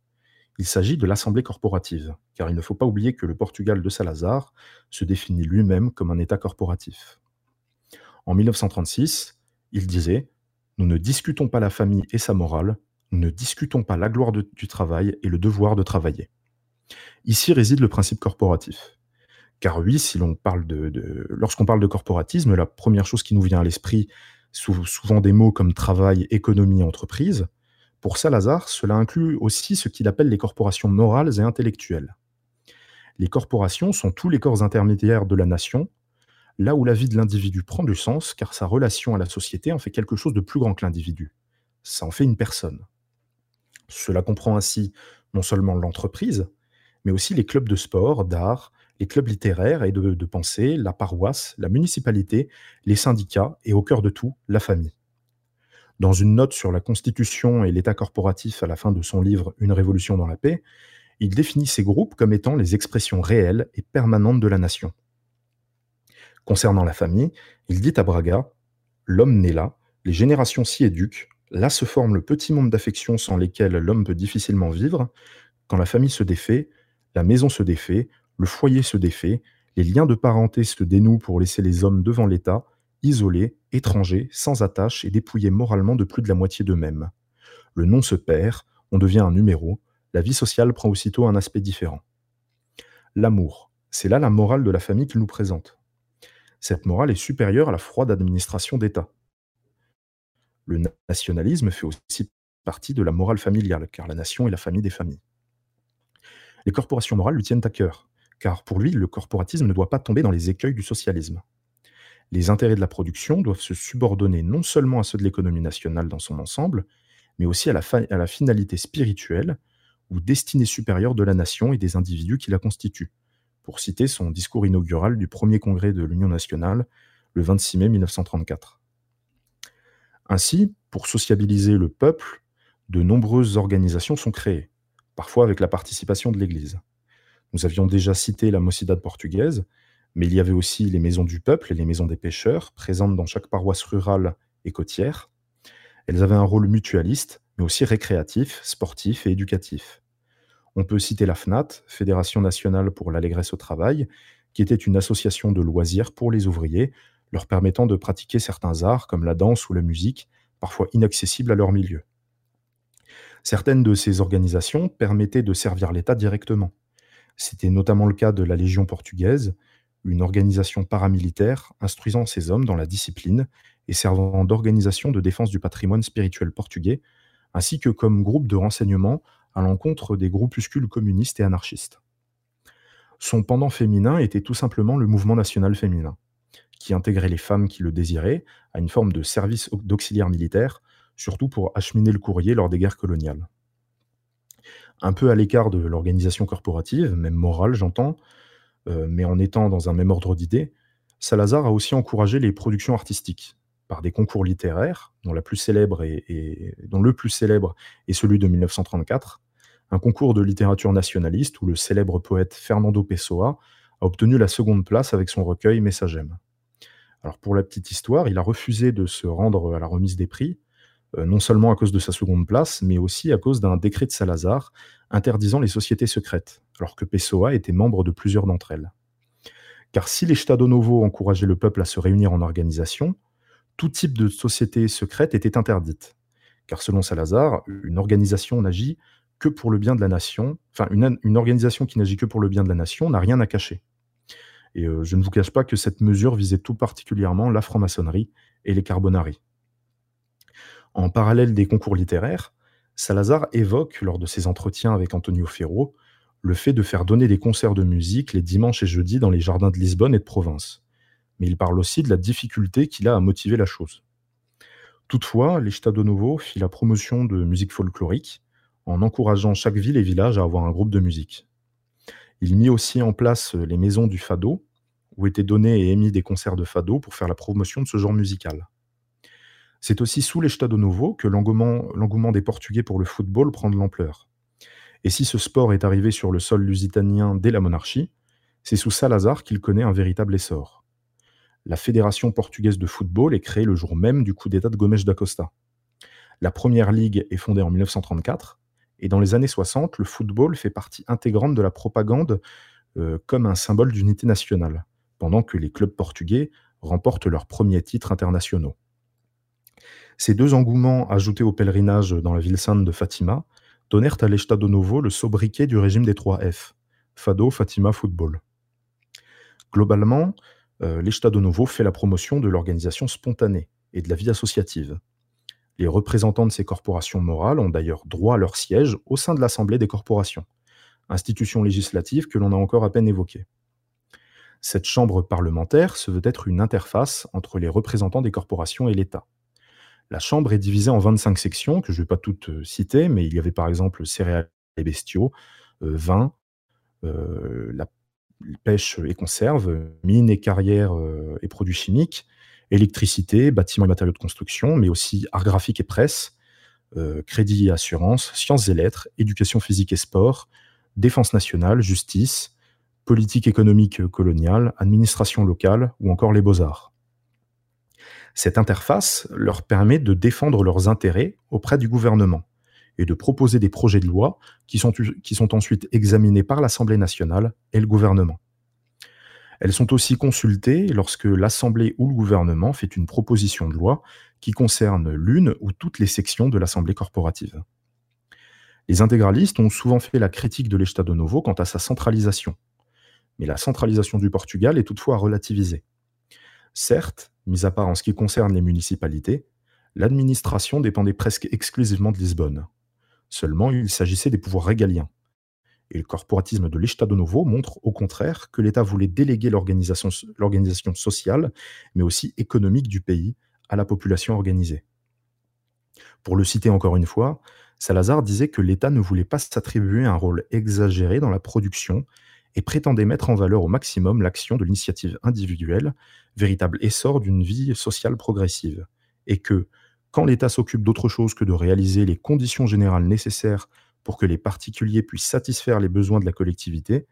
Il s'agit de l'Assemblée corporative, car il ne faut pas oublier que le Portugal de Salazar se définit lui-même comme un État corporatif. En 1936, il disait Nous ne discutons pas la famille et sa morale, ne discutons pas la gloire du travail et le devoir de travailler. Ici réside le principe corporatif. Car oui, si l'on parle de, lorsqu'on parle de corporatisme, la première chose qui nous vient à l'esprit, souvent des mots comme travail, économie, entreprise, pour Salazar, cela inclut aussi ce qu'il appelle les corporations morales et intellectuelles. Les corporations sont tous les corps intermédiaires de la nation, là où la vie de l'individu prend du sens, car sa relation à la société en fait quelque chose de plus grand que l'individu. Ça en fait une personne. Cela comprend ainsi non seulement l'entreprise, mais aussi les clubs de sport, d'art, les clubs littéraires et de, pensée, la paroisse, la municipalité, les syndicats et au cœur de tout, la famille. Dans une note sur la Constitution et l'État corporatif à la fin de son livre Une révolution dans la paix, il définit ces groupes comme étant les expressions réelles et permanentes de la nation. Concernant la famille, il dit à Braga L'homme naît là, les générations s'y éduquent, Là se forme le petit monde d'affections sans lesquelles l'homme peut difficilement vivre. Quand la famille se défait, la maison se défait, le foyer se défait, les liens de parenté se dénouent pour laisser les hommes devant l'État, isolés, étrangers, sans attache et dépouillés moralement de plus de la moitié d'eux-mêmes. Le nom se perd, on devient un numéro, la vie sociale prend aussitôt un aspect différent. L'amour, c'est là la morale de la famille qu'il nous présente. Cette morale est supérieure à la froide administration d'État. Le nationalisme fait aussi partie de la morale familiale, car la nation est la famille des familles. Les corporations morales lui tiennent à cœur, car pour lui, le corporatisme ne doit pas tomber dans les écueils du socialisme. Les intérêts de la production doivent se subordonner non seulement à ceux de l'économie nationale dans son ensemble, mais aussi à la, finalité spirituelle ou destinée supérieure de la nation et des individus qui la constituent, pour citer son discours inaugural du premier congrès de l'Union nationale le 26 mai 1934. Ainsi, pour sociabiliser le peuple, de nombreuses organisations sont créées, parfois avec la participation de l'Église. Nous avions déjà cité la Mocidade portugaise, mais il y avait aussi les maisons du peuple et les maisons des pêcheurs, présentes dans chaque paroisse rurale et côtière. Elles avaient un rôle mutualiste, mais aussi récréatif, sportif et éducatif. On peut citer la FNAT, Fédération nationale pour l'allégresse au travail, qui était une association de loisirs pour les ouvriers, leur permettant de pratiquer certains arts comme la danse ou la musique, parfois inaccessibles à leur milieu. Certaines de ces organisations permettaient de servir l'État directement. C'était notamment le cas de la Légion portugaise, une organisation paramilitaire instruisant ses hommes dans la discipline et servant d'organisation de défense du patrimoine spirituel portugais, ainsi que comme groupe de renseignement à l'encontre des groupuscules communistes et anarchistes. Son pendant féminin était tout simplement le mouvement national féminin, qui intégrait les femmes qui le désiraient à une forme de service d'auxiliaire militaire, surtout pour acheminer le courrier lors des guerres coloniales. Un peu à l'écart de l'organisation corporative, même morale j'entends, euh, mais en étant dans un même ordre d'idées, Salazar a aussi encouragé les productions artistiques des concours littéraires, dont, le plus célèbre est celui de 1934, un concours de littérature nationaliste où le célèbre poète Fernando Pessoa a obtenu la seconde place avec son recueil Messagem. Alors pour la petite histoire, il a refusé de se rendre à la remise des prix, euh, non seulement à cause de sa seconde place, mais aussi à cause d'un décret de Salazar interdisant les sociétés secrètes, alors que Pessoa était membre de plusieurs d'entre elles. Car si les Estado Novo encourageaient le peuple à se réunir en organisation, tout type de société secrète était interdite. Car selon Salazar, une organisation n'agit que pour le bien de la nation, enfin une, organisation qui n'agit que pour le bien de la nation n'a rien à cacher. Et euh, je ne vous cache pas que cette mesure visait tout particulièrement la franc-maçonnerie et les carbonari. En parallèle des concours littéraires, Salazar évoque, lors de ses entretiens avec Antonio Ferro, le fait de faire donner des concerts de musique les dimanches et jeudis dans les jardins de Lisbonne et de province. Il parle aussi de la difficulté qu'il a à motiver la chose. Toutefois, l'Estado Novo fit la promotion de musique folklorique en encourageant chaque ville et village à avoir un groupe de musique. Il mit aussi en place les maisons du fado, où étaient donnés et émis des concerts de fado pour faire la promotion de ce genre musical. C'est aussi sous l'Estado Novo que l'engouement des Portugais pour le football prend de l'ampleur. Et si ce sport est arrivé sur le sol lusitanien dès la monarchie, c'est sous Salazar qu'il connaît un véritable essor. La Fédération portugaise de football est créée le jour même du coup d'État de Gomes da Costa. La première ligue est fondée en 1934, et dans les années 60, le football fait partie intégrante de la propagande euh, comme un symbole d'unité nationale, pendant que les clubs portugais remportent leurs premiers titres internationaux. Ces deux engouements, ajoutés au pèlerinage dans la ville sainte de Fatima, donnèrent à l'Estado Novo le sobriquet du régime des trois F Fado, Fatima, Football. Globalement, euh, l'Estado Novo fait la promotion de l'organisation spontanée et de la vie associative. Les représentants de ces corporations morales ont d'ailleurs droit à leur siège au sein de l'Assemblée des corporations, institution législative que l'on a encore à peine évoquée. Cette chambre parlementaire se veut être une interface entre les représentants des corporations et l'État. La chambre est divisée en 25 sections, que je ne vais pas toutes euh, citer, mais il y avait par exemple céréales et bestiaux, euh, vin, euh, la pêche et conserve, mines et carrières et produits chimiques, électricité, bâtiments et matériaux de construction, mais aussi art graphique et presse, crédit et assurance, sciences et lettres, éducation physique et sport, défense nationale, justice, politique économique coloniale, administration locale ou encore les beaux-arts. Cette interface leur permet de défendre leurs intérêts auprès du gouvernement et de proposer des projets de loi qui sont, ensuite examinés par l'Assemblée nationale et le gouvernement. Elles sont aussi consultées lorsque l'Assemblée ou le gouvernement fait une proposition de loi qui concerne l'une ou toutes les sections de l'Assemblée corporative. Les intégralistes ont souvent fait la critique de l'Estado Novo quant à sa centralisation. Mais la centralisation du Portugal est toutefois relativisée. Certes, mis à part en ce qui concerne les municipalités, l'administration dépendait presque exclusivement de Lisbonne. Seulement, il s'agissait des pouvoirs régaliens. Et le corporatisme de l'Estado Novo montre au contraire que l'État voulait déléguer l'organisation sociale, mais aussi économique du pays à la population organisée. Pour le citer encore une fois, Salazar disait que l'État ne voulait pas s'attribuer un rôle exagéré dans la production et prétendait mettre en valeur au maximum l'action de l'initiative individuelle, véritable essor d'une vie sociale progressive, et que, quand l'État s'occupe d'autre chose que de réaliser les conditions générales nécessaires pour que les particuliers puissent satisfaire les besoins de la collectivité,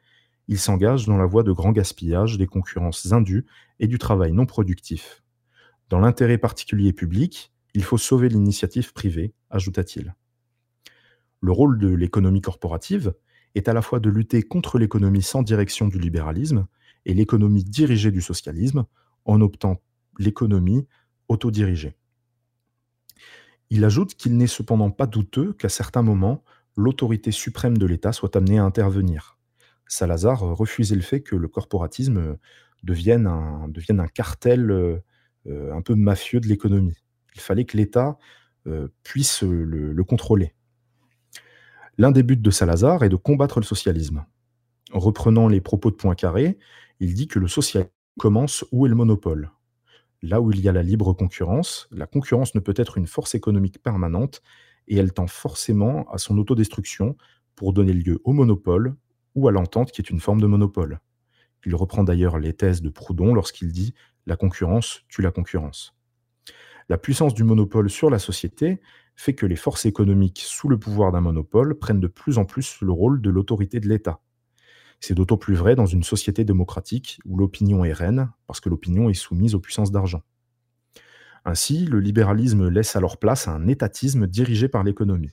il s'engage dans la voie de grand gaspillage, des concurrences indues et du travail non productif. Dans l'intérêt particulier public, il faut sauver l'initiative privée, ajouta-t-il. Le rôle de l'économie corporative, est à la fois de lutter contre l'économie sans direction du libéralisme et l'économie dirigée du socialisme en optant l'économie autodirigée. Il ajoute qu'il n'est cependant pas douteux qu'à certains moments, l'autorité suprême de l'État soit amenée à intervenir. Salazar refusait le fait que le corporatisme devienne un, devienne un cartel un peu mafieux de l'économie. Il fallait que l'État puisse le, le contrôler. L'un des buts de Salazar est de combattre le socialisme. En reprenant les propos de Poincaré, il dit que le socialisme commence où est le monopole. Là où il y a la libre concurrence, la concurrence ne peut être une force économique permanente et elle tend forcément à son autodestruction pour donner lieu au monopole ou à l'entente qui est une forme de monopole. Il reprend d'ailleurs les thèses de Proudhon lorsqu'il dit La concurrence tue la concurrence. La puissance du monopole sur la société fait que les forces économiques sous le pouvoir d'un monopole prennent de plus en plus le rôle de l'autorité de l'État. C'est d'autant plus vrai dans une société démocratique où l'opinion est reine, parce que l'opinion est soumise aux puissances d'argent. Ainsi, le libéralisme laisse alors place à un étatisme dirigé par l'économie.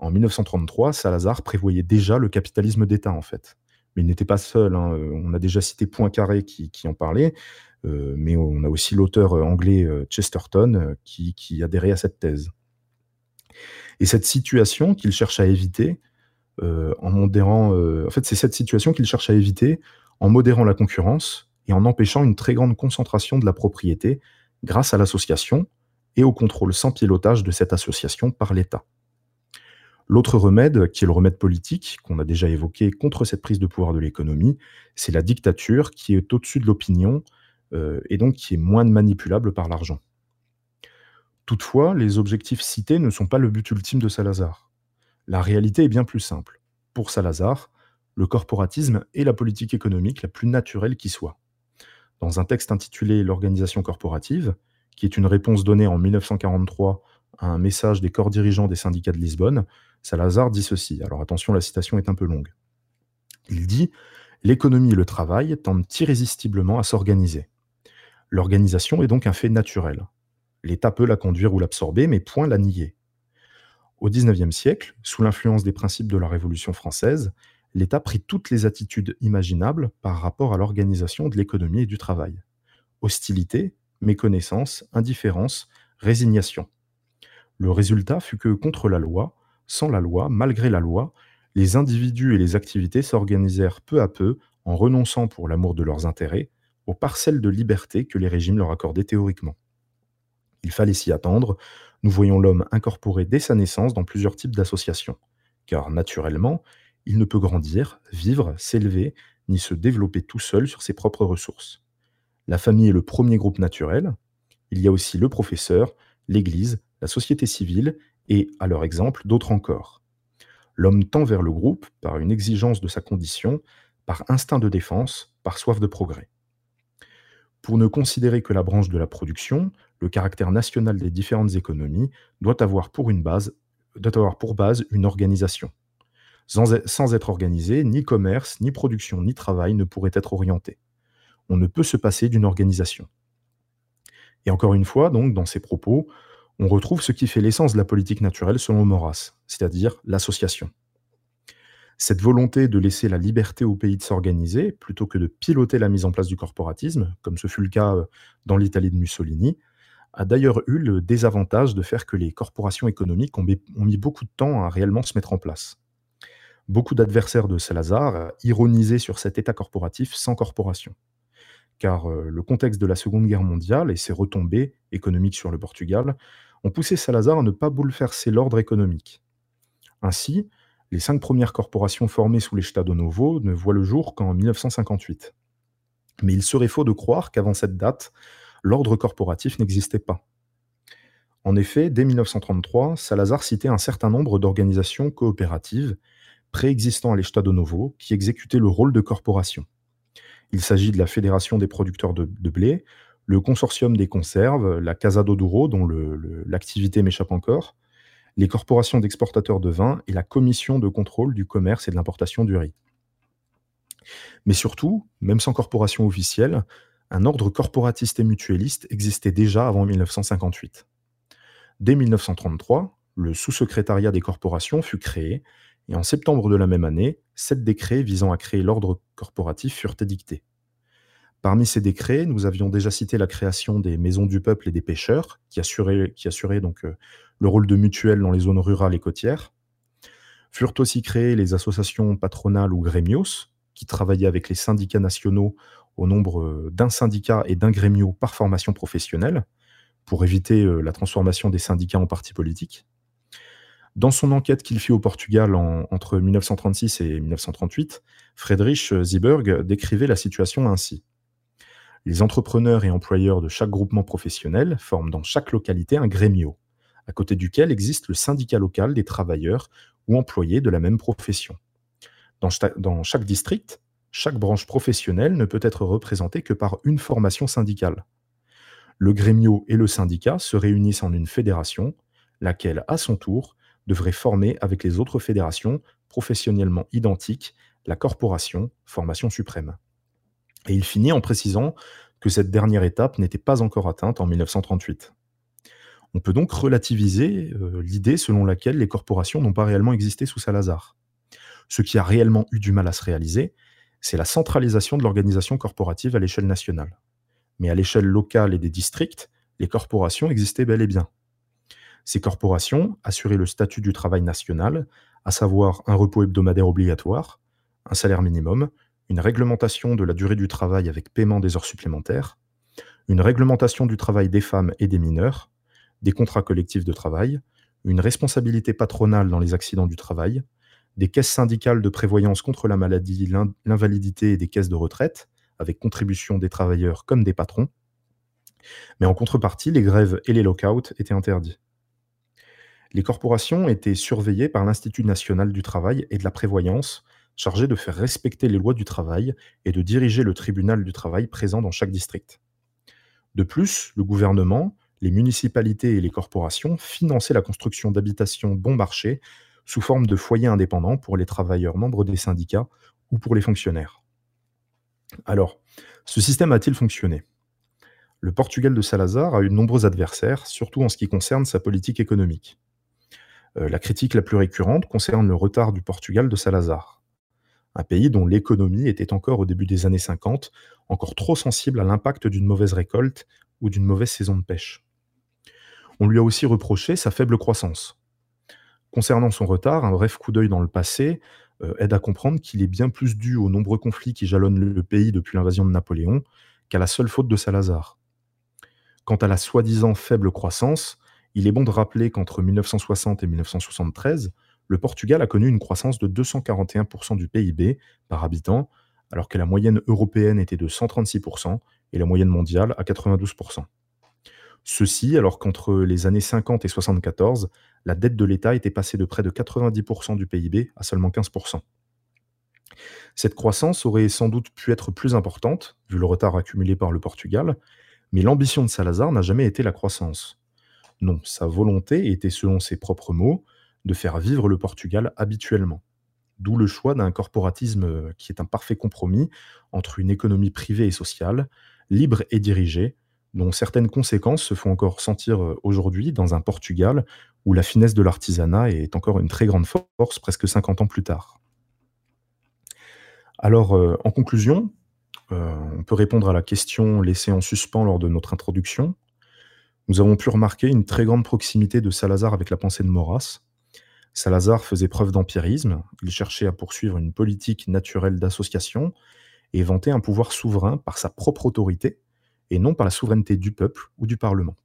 En 1933, Salazar prévoyait déjà le capitalisme d'État, en fait. Mais il n'était pas seul. Hein. On a déjà cité Poincaré qui, en parlait, euh, mais on a aussi l'auteur anglais euh, Chesterton euh, qui, qui adhérait à cette thèse. Et cette situation qu'il cherche à éviter, en modérant, en fait, c'est cette situation qu'il cherche à éviter en modérant la concurrence et en empêchant une très grande concentration de la propriété grâce à l'association et au contrôle sans pilotage de cette association par l'État. L'autre remède, qui est le remède politique, qu'on a déjà évoqué contre cette prise de pouvoir de l'économie, c'est la dictature qui est au-dessus de l'opinion euh, et donc qui est moins manipulable par l'argent. Toutefois, les objectifs cités ne sont pas le but ultime de Salazar. La réalité est bien plus simple. Pour Salazar, le corporatisme est la politique économique la plus naturelle qui soit. Dans un texte intitulé L'organisation corporative, qui est une réponse donnée en 1943 à un message des corps dirigeants des syndicats de Lisbonne, Salazar dit ceci. Alors attention, la citation est un peu longue. Il dit L'économie et le travail tendent irrésistiblement à s'organiser. L'organisation est donc un fait naturel. L'État peut la conduire ou l'absorber, mais point la nier. Au XIXe siècle, sous l'influence des principes de la Révolution française, l'État prit toutes les attitudes imaginables par rapport à l'organisation de l'économie et du travail. Hostilité, méconnaissance, indifférence, résignation. Le résultat fut que, contre la loi, sans la loi, malgré la loi, les individus et les activités s'organisèrent peu à peu, en renonçant pour l'amour de leurs intérêts, aux parcelles de liberté que les régimes leur accordaient théoriquement. Il fallait s'y attendre, nous voyons l'homme incorporé dès sa naissance dans plusieurs types d'associations, car naturellement, il ne peut grandir, vivre, s'élever, ni se développer tout seul sur ses propres ressources. La famille est le premier groupe naturel, il y a aussi le professeur, l'Église, la société civile et, à leur exemple, d'autres encore. L'homme tend vers le groupe par une exigence de sa condition, par instinct de défense, par soif de progrès. Pour ne considérer que la branche de la production, le caractère national des différentes économies doit avoir pour, base, une organisation. Sans, sans être organisé, ni commerce, ni production, ni travail ne pourraient être orientés. On ne peut se passer d'une organisation. Et encore une fois, donc, dans ces propos, on retrouve ce qui fait l'essence de la politique naturelle selon Maurras, c'est-à-dire l'association. Cette volonté de laisser la liberté au pays de s'organiser, plutôt que de piloter la mise en place du corporatisme, comme ce fut le cas euh, dans l'Italie de Mussolini, a d'ailleurs eu le désavantage de faire que les corporations économiques ont mis beaucoup de temps à réellement se mettre en place. Beaucoup d'adversaires de Salazar ironisaient sur cet État corporatif sans corporation. Car euh, le contexte de la Seconde Guerre mondiale et ses retombées économiques sur le Portugal ont poussé Salazar à ne pas bouleverser l'ordre économique. Ainsi, les cinq premières corporations formées sous l'Estado Novo ne voient le jour qu'en 1958. Mais il serait faux de croire qu'avant cette date, l'ordre corporatif n'existait pas. En effet, dès 1933, Salazar citait un certain nombre d'organisations coopératives préexistant à l'Estado Novo qui exécutaient le rôle de corporation. Il s'agit de la Fédération des producteurs de, de blé, le consortium des conserves, la Casa d'Oduro, dont l'activité m'échappe encore, les corporations d'exportateurs de vin et la commission de contrôle du commerce et de l'importation du riz. Mais surtout, même sans corporation officielle, un ordre corporatiste et mutualiste existait déjà avant 1958. Dès 1933, le sous-secrétariat des corporations fut créé, et en septembre de la même année, sept décrets visant à créer l'ordre corporatif furent édictés. Parmi ces décrets, nous avions déjà cité la création des maisons du peuple et des pêcheurs, qui assuraient, qui donc euh, le rôle de mutuelle dans les zones rurales et côtières. Furent aussi créées les associations patronales ou grémios, qui travaillaient avec les syndicats nationaux au nombre euh, d'un syndicat et d'un grémio par formation professionnelle, pour éviter euh, la transformation des syndicats en partis politiques. Dans son enquête qu'il fit au Portugal entre 1936 et 1938, Friedrich Zieberg décrivait la situation ainsi. Les entrepreneurs et employeurs de chaque groupement professionnel forment dans chaque localité un grémio, à côté duquel existe le syndicat local des travailleurs ou employés de la même profession. Dans, chaque district, chaque branche professionnelle ne peut être représentée que par une formation syndicale. Le grémio et le syndicat se réunissent en une fédération, laquelle, à son tour, devrait former avec les autres fédérations professionnellement identiques la corporation, formation suprême. Et il finit en précisant que cette dernière étape n'était pas encore atteinte en 1938. On peut donc relativiser euh, l'idée selon laquelle les corporations n'ont pas réellement existé sous Salazar. Ce qui a réellement eu du mal à se réaliser, c'est la centralisation de l'organisation corporative à l'échelle nationale. Mais à l'échelle locale et des districts, les corporations existaient bel et bien. Ces corporations assuraient le statut du travail national, à savoir un repos hebdomadaire obligatoire, un salaire minimum, une réglementation de la durée du travail avec paiement des heures supplémentaires, une réglementation du travail des femmes et des mineurs, des contrats collectifs de travail, une responsabilité patronale dans les accidents du travail, des caisses syndicales de prévoyance contre la maladie, l'invalidité et des caisses de retraite, avec contribution des travailleurs comme des patrons. Mais en contrepartie, les grèves et les lockouts étaient interdits. Les corporations étaient surveillées par l'Institut national du travail et de la prévoyance, chargé de faire respecter les lois du travail et de diriger le tribunal du travail présent dans chaque district. De plus, le gouvernement, les municipalités et les corporations finançaient la construction d'habitations bon marché sous forme de foyers indépendants pour les travailleurs membres des syndicats ou pour les fonctionnaires. Alors, ce système a-t-il fonctionné? Le Portugal de Salazar a eu de nombreux adversaires, surtout en ce qui concerne sa politique économique. Euh, la critique la plus récurrente concerne le retard du Portugal de Salazar, un pays dont l'économie était encore au début des années 50 encore trop sensible à l'impact d'une mauvaise récolte ou d'une mauvaise saison de pêche. On lui a aussi reproché sa faible croissance. Concernant son retard, un bref coup d'œil dans le passé euh, aide à comprendre qu'il est bien plus dû aux nombreux conflits qui jalonnent le pays depuis l'invasion de Napoléon qu'à la seule faute de Salazar. Quant à la soi-disant faible croissance, il est bon de rappeler qu'entre 1960 et 1973, le Portugal a connu une croissance de 241% du PIB par habitant, alors que la moyenne européenne était de 136% et la moyenne mondiale à 92%. Ceci alors qu'entre les années 50 et 74, la dette de l'État était passée de près de 90% du PIB à seulement 15%. Cette croissance aurait sans doute pu être plus importante, vu le retard accumulé par le Portugal, mais l'ambition de Salazar n'a jamais été la croissance. Non, sa volonté était, selon ses propres mots, de faire vivre le Portugal habituellement. D'où le choix d'un corporatisme qui est un parfait compromis entre une économie privée et sociale, libre et dirigée, dont certaines conséquences se font encore sentir euh, aujourd'hui dans un Portugal où la finesse de l'artisanat est encore une très grande force presque 50 ans plus tard. Alors, euh, en conclusion, on peut répondre à la question laissée en suspens lors de notre introduction. Nous avons pu remarquer une très grande proximité de Salazar avec la pensée de Maurras. Salazar faisait preuve d'empirisme, il cherchait à poursuivre une politique naturelle d'association et vantait un pouvoir souverain par sa propre autorité et non par la souveraineté du peuple ou du Parlement.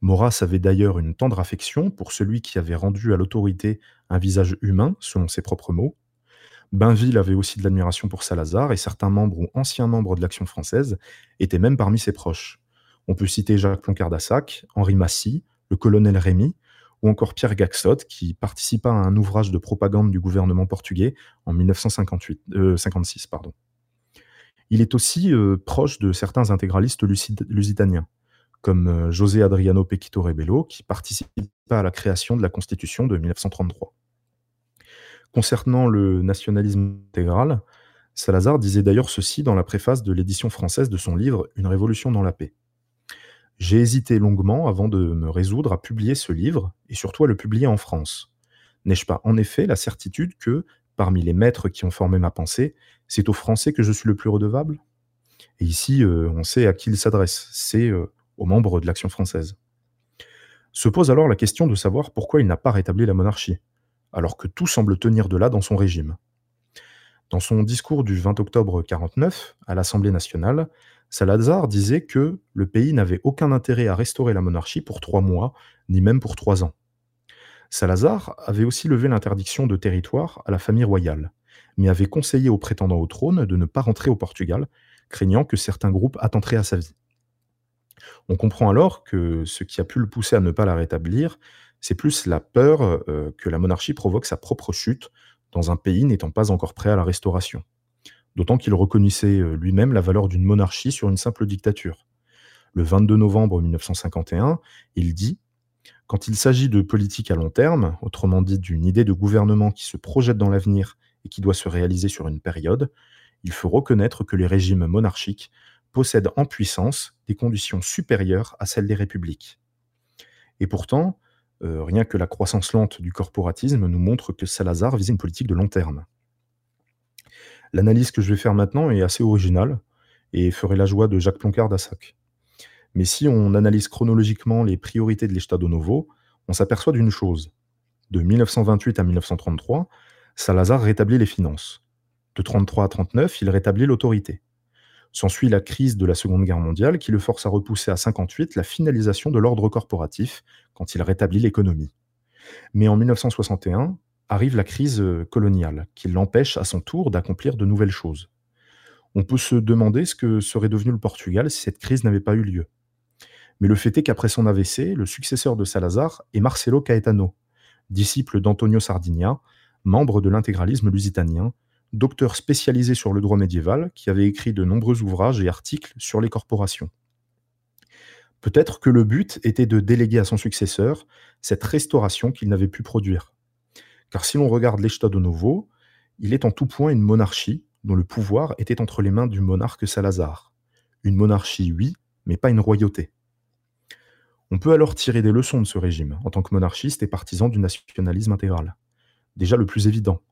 Maurras avait d'ailleurs une tendre affection pour celui qui avait rendu à l'autorité un visage humain, selon ses propres mots. Bainville avait aussi de l'admiration pour Salazar et certains membres ou anciens membres de l'Action française étaient même parmi ses proches. On peut citer Jacques Ploncard-Dassac, Henri Massy, le colonel Rémy, ou encore Pierre Gaxot, qui participa à un ouvrage de propagande du gouvernement portugais en 1956. Euh, pardon. Il est aussi euh, proche de certains intégralistes lusitaniens, comme euh, José Adriano Pequito Rebelo, qui participa à la création de la Constitution de 1933. Concernant le nationalisme intégral, Salazar disait d'ailleurs ceci dans la préface de l'édition française de son livre Une révolution dans la paix. J'ai hésité longuement avant de me résoudre à publier ce livre, et surtout à le publier en France. N'ai-je pas en effet la certitude que, parmi les maîtres qui ont formé ma pensée, c'est aux Français que je suis le plus redevable Et ici, euh, on sait à qui il s'adresse, c'est euh, aux membres de l'Action française. Se pose alors la question de savoir pourquoi il n'a pas rétabli la monarchie. alors que tout semble tenir de là dans son régime. Dans son discours du 20 octobre 49 à l'Assemblée nationale, Salazar disait que le pays n'avait aucun intérêt à restaurer la monarchie pour trois mois, ni même pour trois ans. Salazar avait aussi levé l'interdiction de territoire à la famille royale, mais avait conseillé aux prétendants au trône de ne pas rentrer au Portugal, craignant que certains groupes attenteraient à sa vie. On comprend alors que ce qui a pu le pousser à ne pas la rétablir, c'est plus la peur euh, que la monarchie provoque sa propre chute dans un pays n'étant pas encore prêt à la restauration. D'autant qu'il reconnaissait euh, lui-même la valeur d'une monarchie sur une simple dictature. Le 22 novembre 1951, il dit Quand il s'agit de politique à long terme, autrement dit d'une idée de gouvernement qui se projette dans l'avenir et qui doit se réaliser sur une période, il faut reconnaître que les régimes monarchiques possèdent en puissance des conditions supérieures à celles des républiques. Et pourtant, euh, rien que la croissance lente du corporatisme nous montre que Salazar visait une politique de long terme. L'analyse que je vais faire maintenant est assez originale et ferait la joie de Jacques Ploncard d'Assac. Mais si on analyse chronologiquement les priorités de l'Estado Novo, on s'aperçoit d'une chose. De 1928 à 1933, Salazar rétablit les finances. De 1933 à 1939, il rétablit l'autorité. S'ensuit la crise de la Seconde Guerre mondiale qui le force à repousser à 58 la finalisation de l'ordre corporatif quand il rétablit l'économie. Mais en 1961 arrive la crise euh, coloniale qui l'empêche à son tour d'accomplir de nouvelles choses. On peut se demander ce que serait devenu le Portugal si cette crise n'avait pas eu lieu. Mais le fait est qu'après son AVC, le successeur de Salazar est Marcelo Caetano, disciple d'Antonio Sardinia, membre de l'intégralisme lusitanien, docteur spécialisé sur le droit médiéval, qui avait écrit de nombreux ouvrages et articles sur les corporations. Peut-être que le but était de déléguer à son successeur cette restauration qu'il n'avait pu produire. Car si l'on regarde l'Estado Novo, il est en tout point une monarchie dont le pouvoir était entre les mains du monarque Salazar. Une monarchie, oui, mais pas une royauté. On peut alors tirer des leçons de ce régime, en tant que monarchiste et partisan du nationalisme intégral. Déjà le plus évident,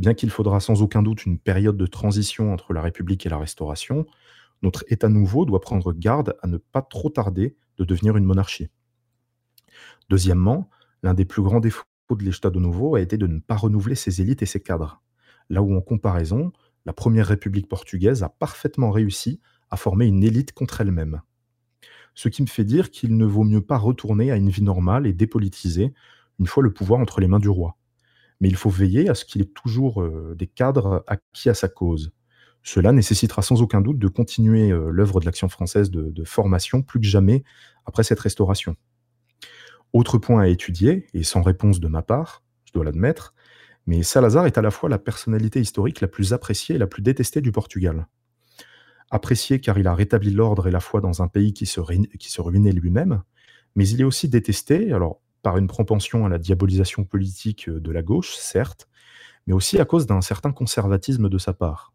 Bien qu'il faudra sans aucun doute une période de transition entre la République et la Restauration, notre État nouveau doit prendre garde à ne pas trop tarder de devenir une monarchie. Deuxièmement, l'un des plus grands défauts de l'État de nouveau a été de ne pas renouveler ses élites et ses cadres. Là où en comparaison, la première République portugaise a parfaitement réussi à former une élite contre elle-même. Ce qui me fait dire qu'il ne vaut mieux pas retourner à une vie normale et dépolitisée une fois le pouvoir entre les mains du roi mais il faut veiller à ce qu'il ait toujours euh, des cadres acquis à sa cause. Cela nécessitera sans aucun doute de continuer euh, l'œuvre de l'Action française de, formation plus que jamais après cette restauration. Autre point à étudier, et sans réponse de ma part, je dois l'admettre, mais Salazar est à la fois la personnalité historique la plus appréciée et la plus détestée du Portugal. Apprécié car il a rétabli l'ordre et la foi dans un pays qui se, ruinait lui-même, mais il est aussi détesté, par une propension à la diabolisation politique euh, de la gauche, certes, mais aussi à cause d'un certain conservatisme de sa part.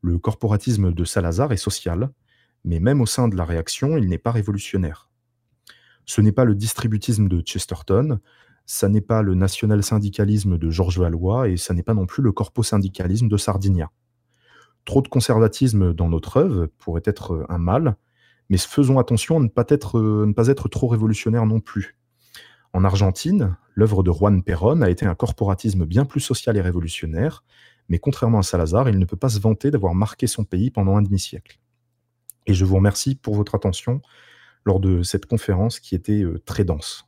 Le corporatisme de Salazar est social, mais même au sein de la réaction, il n'est pas révolutionnaire. Ce n'est pas le distributisme de Chesterton, ça n'est pas le national-syndicalisme de Georges Valois, et ça n'est pas non plus le corpo-syndicalisme de Sardinia. Trop de conservatisme dans notre œuvre pourrait être un mal, mais faisons attention à ne pas être, ne pas être trop révolutionnaire non plus. En Argentine, l'œuvre de Juan Perón a été un corporatisme bien plus social et révolutionnaire, mais contrairement à Salazar, il ne peut pas se vanter d'avoir marqué son pays pendant un demi-siècle. Et je vous remercie pour votre attention lors de cette conférence qui était euh, très dense.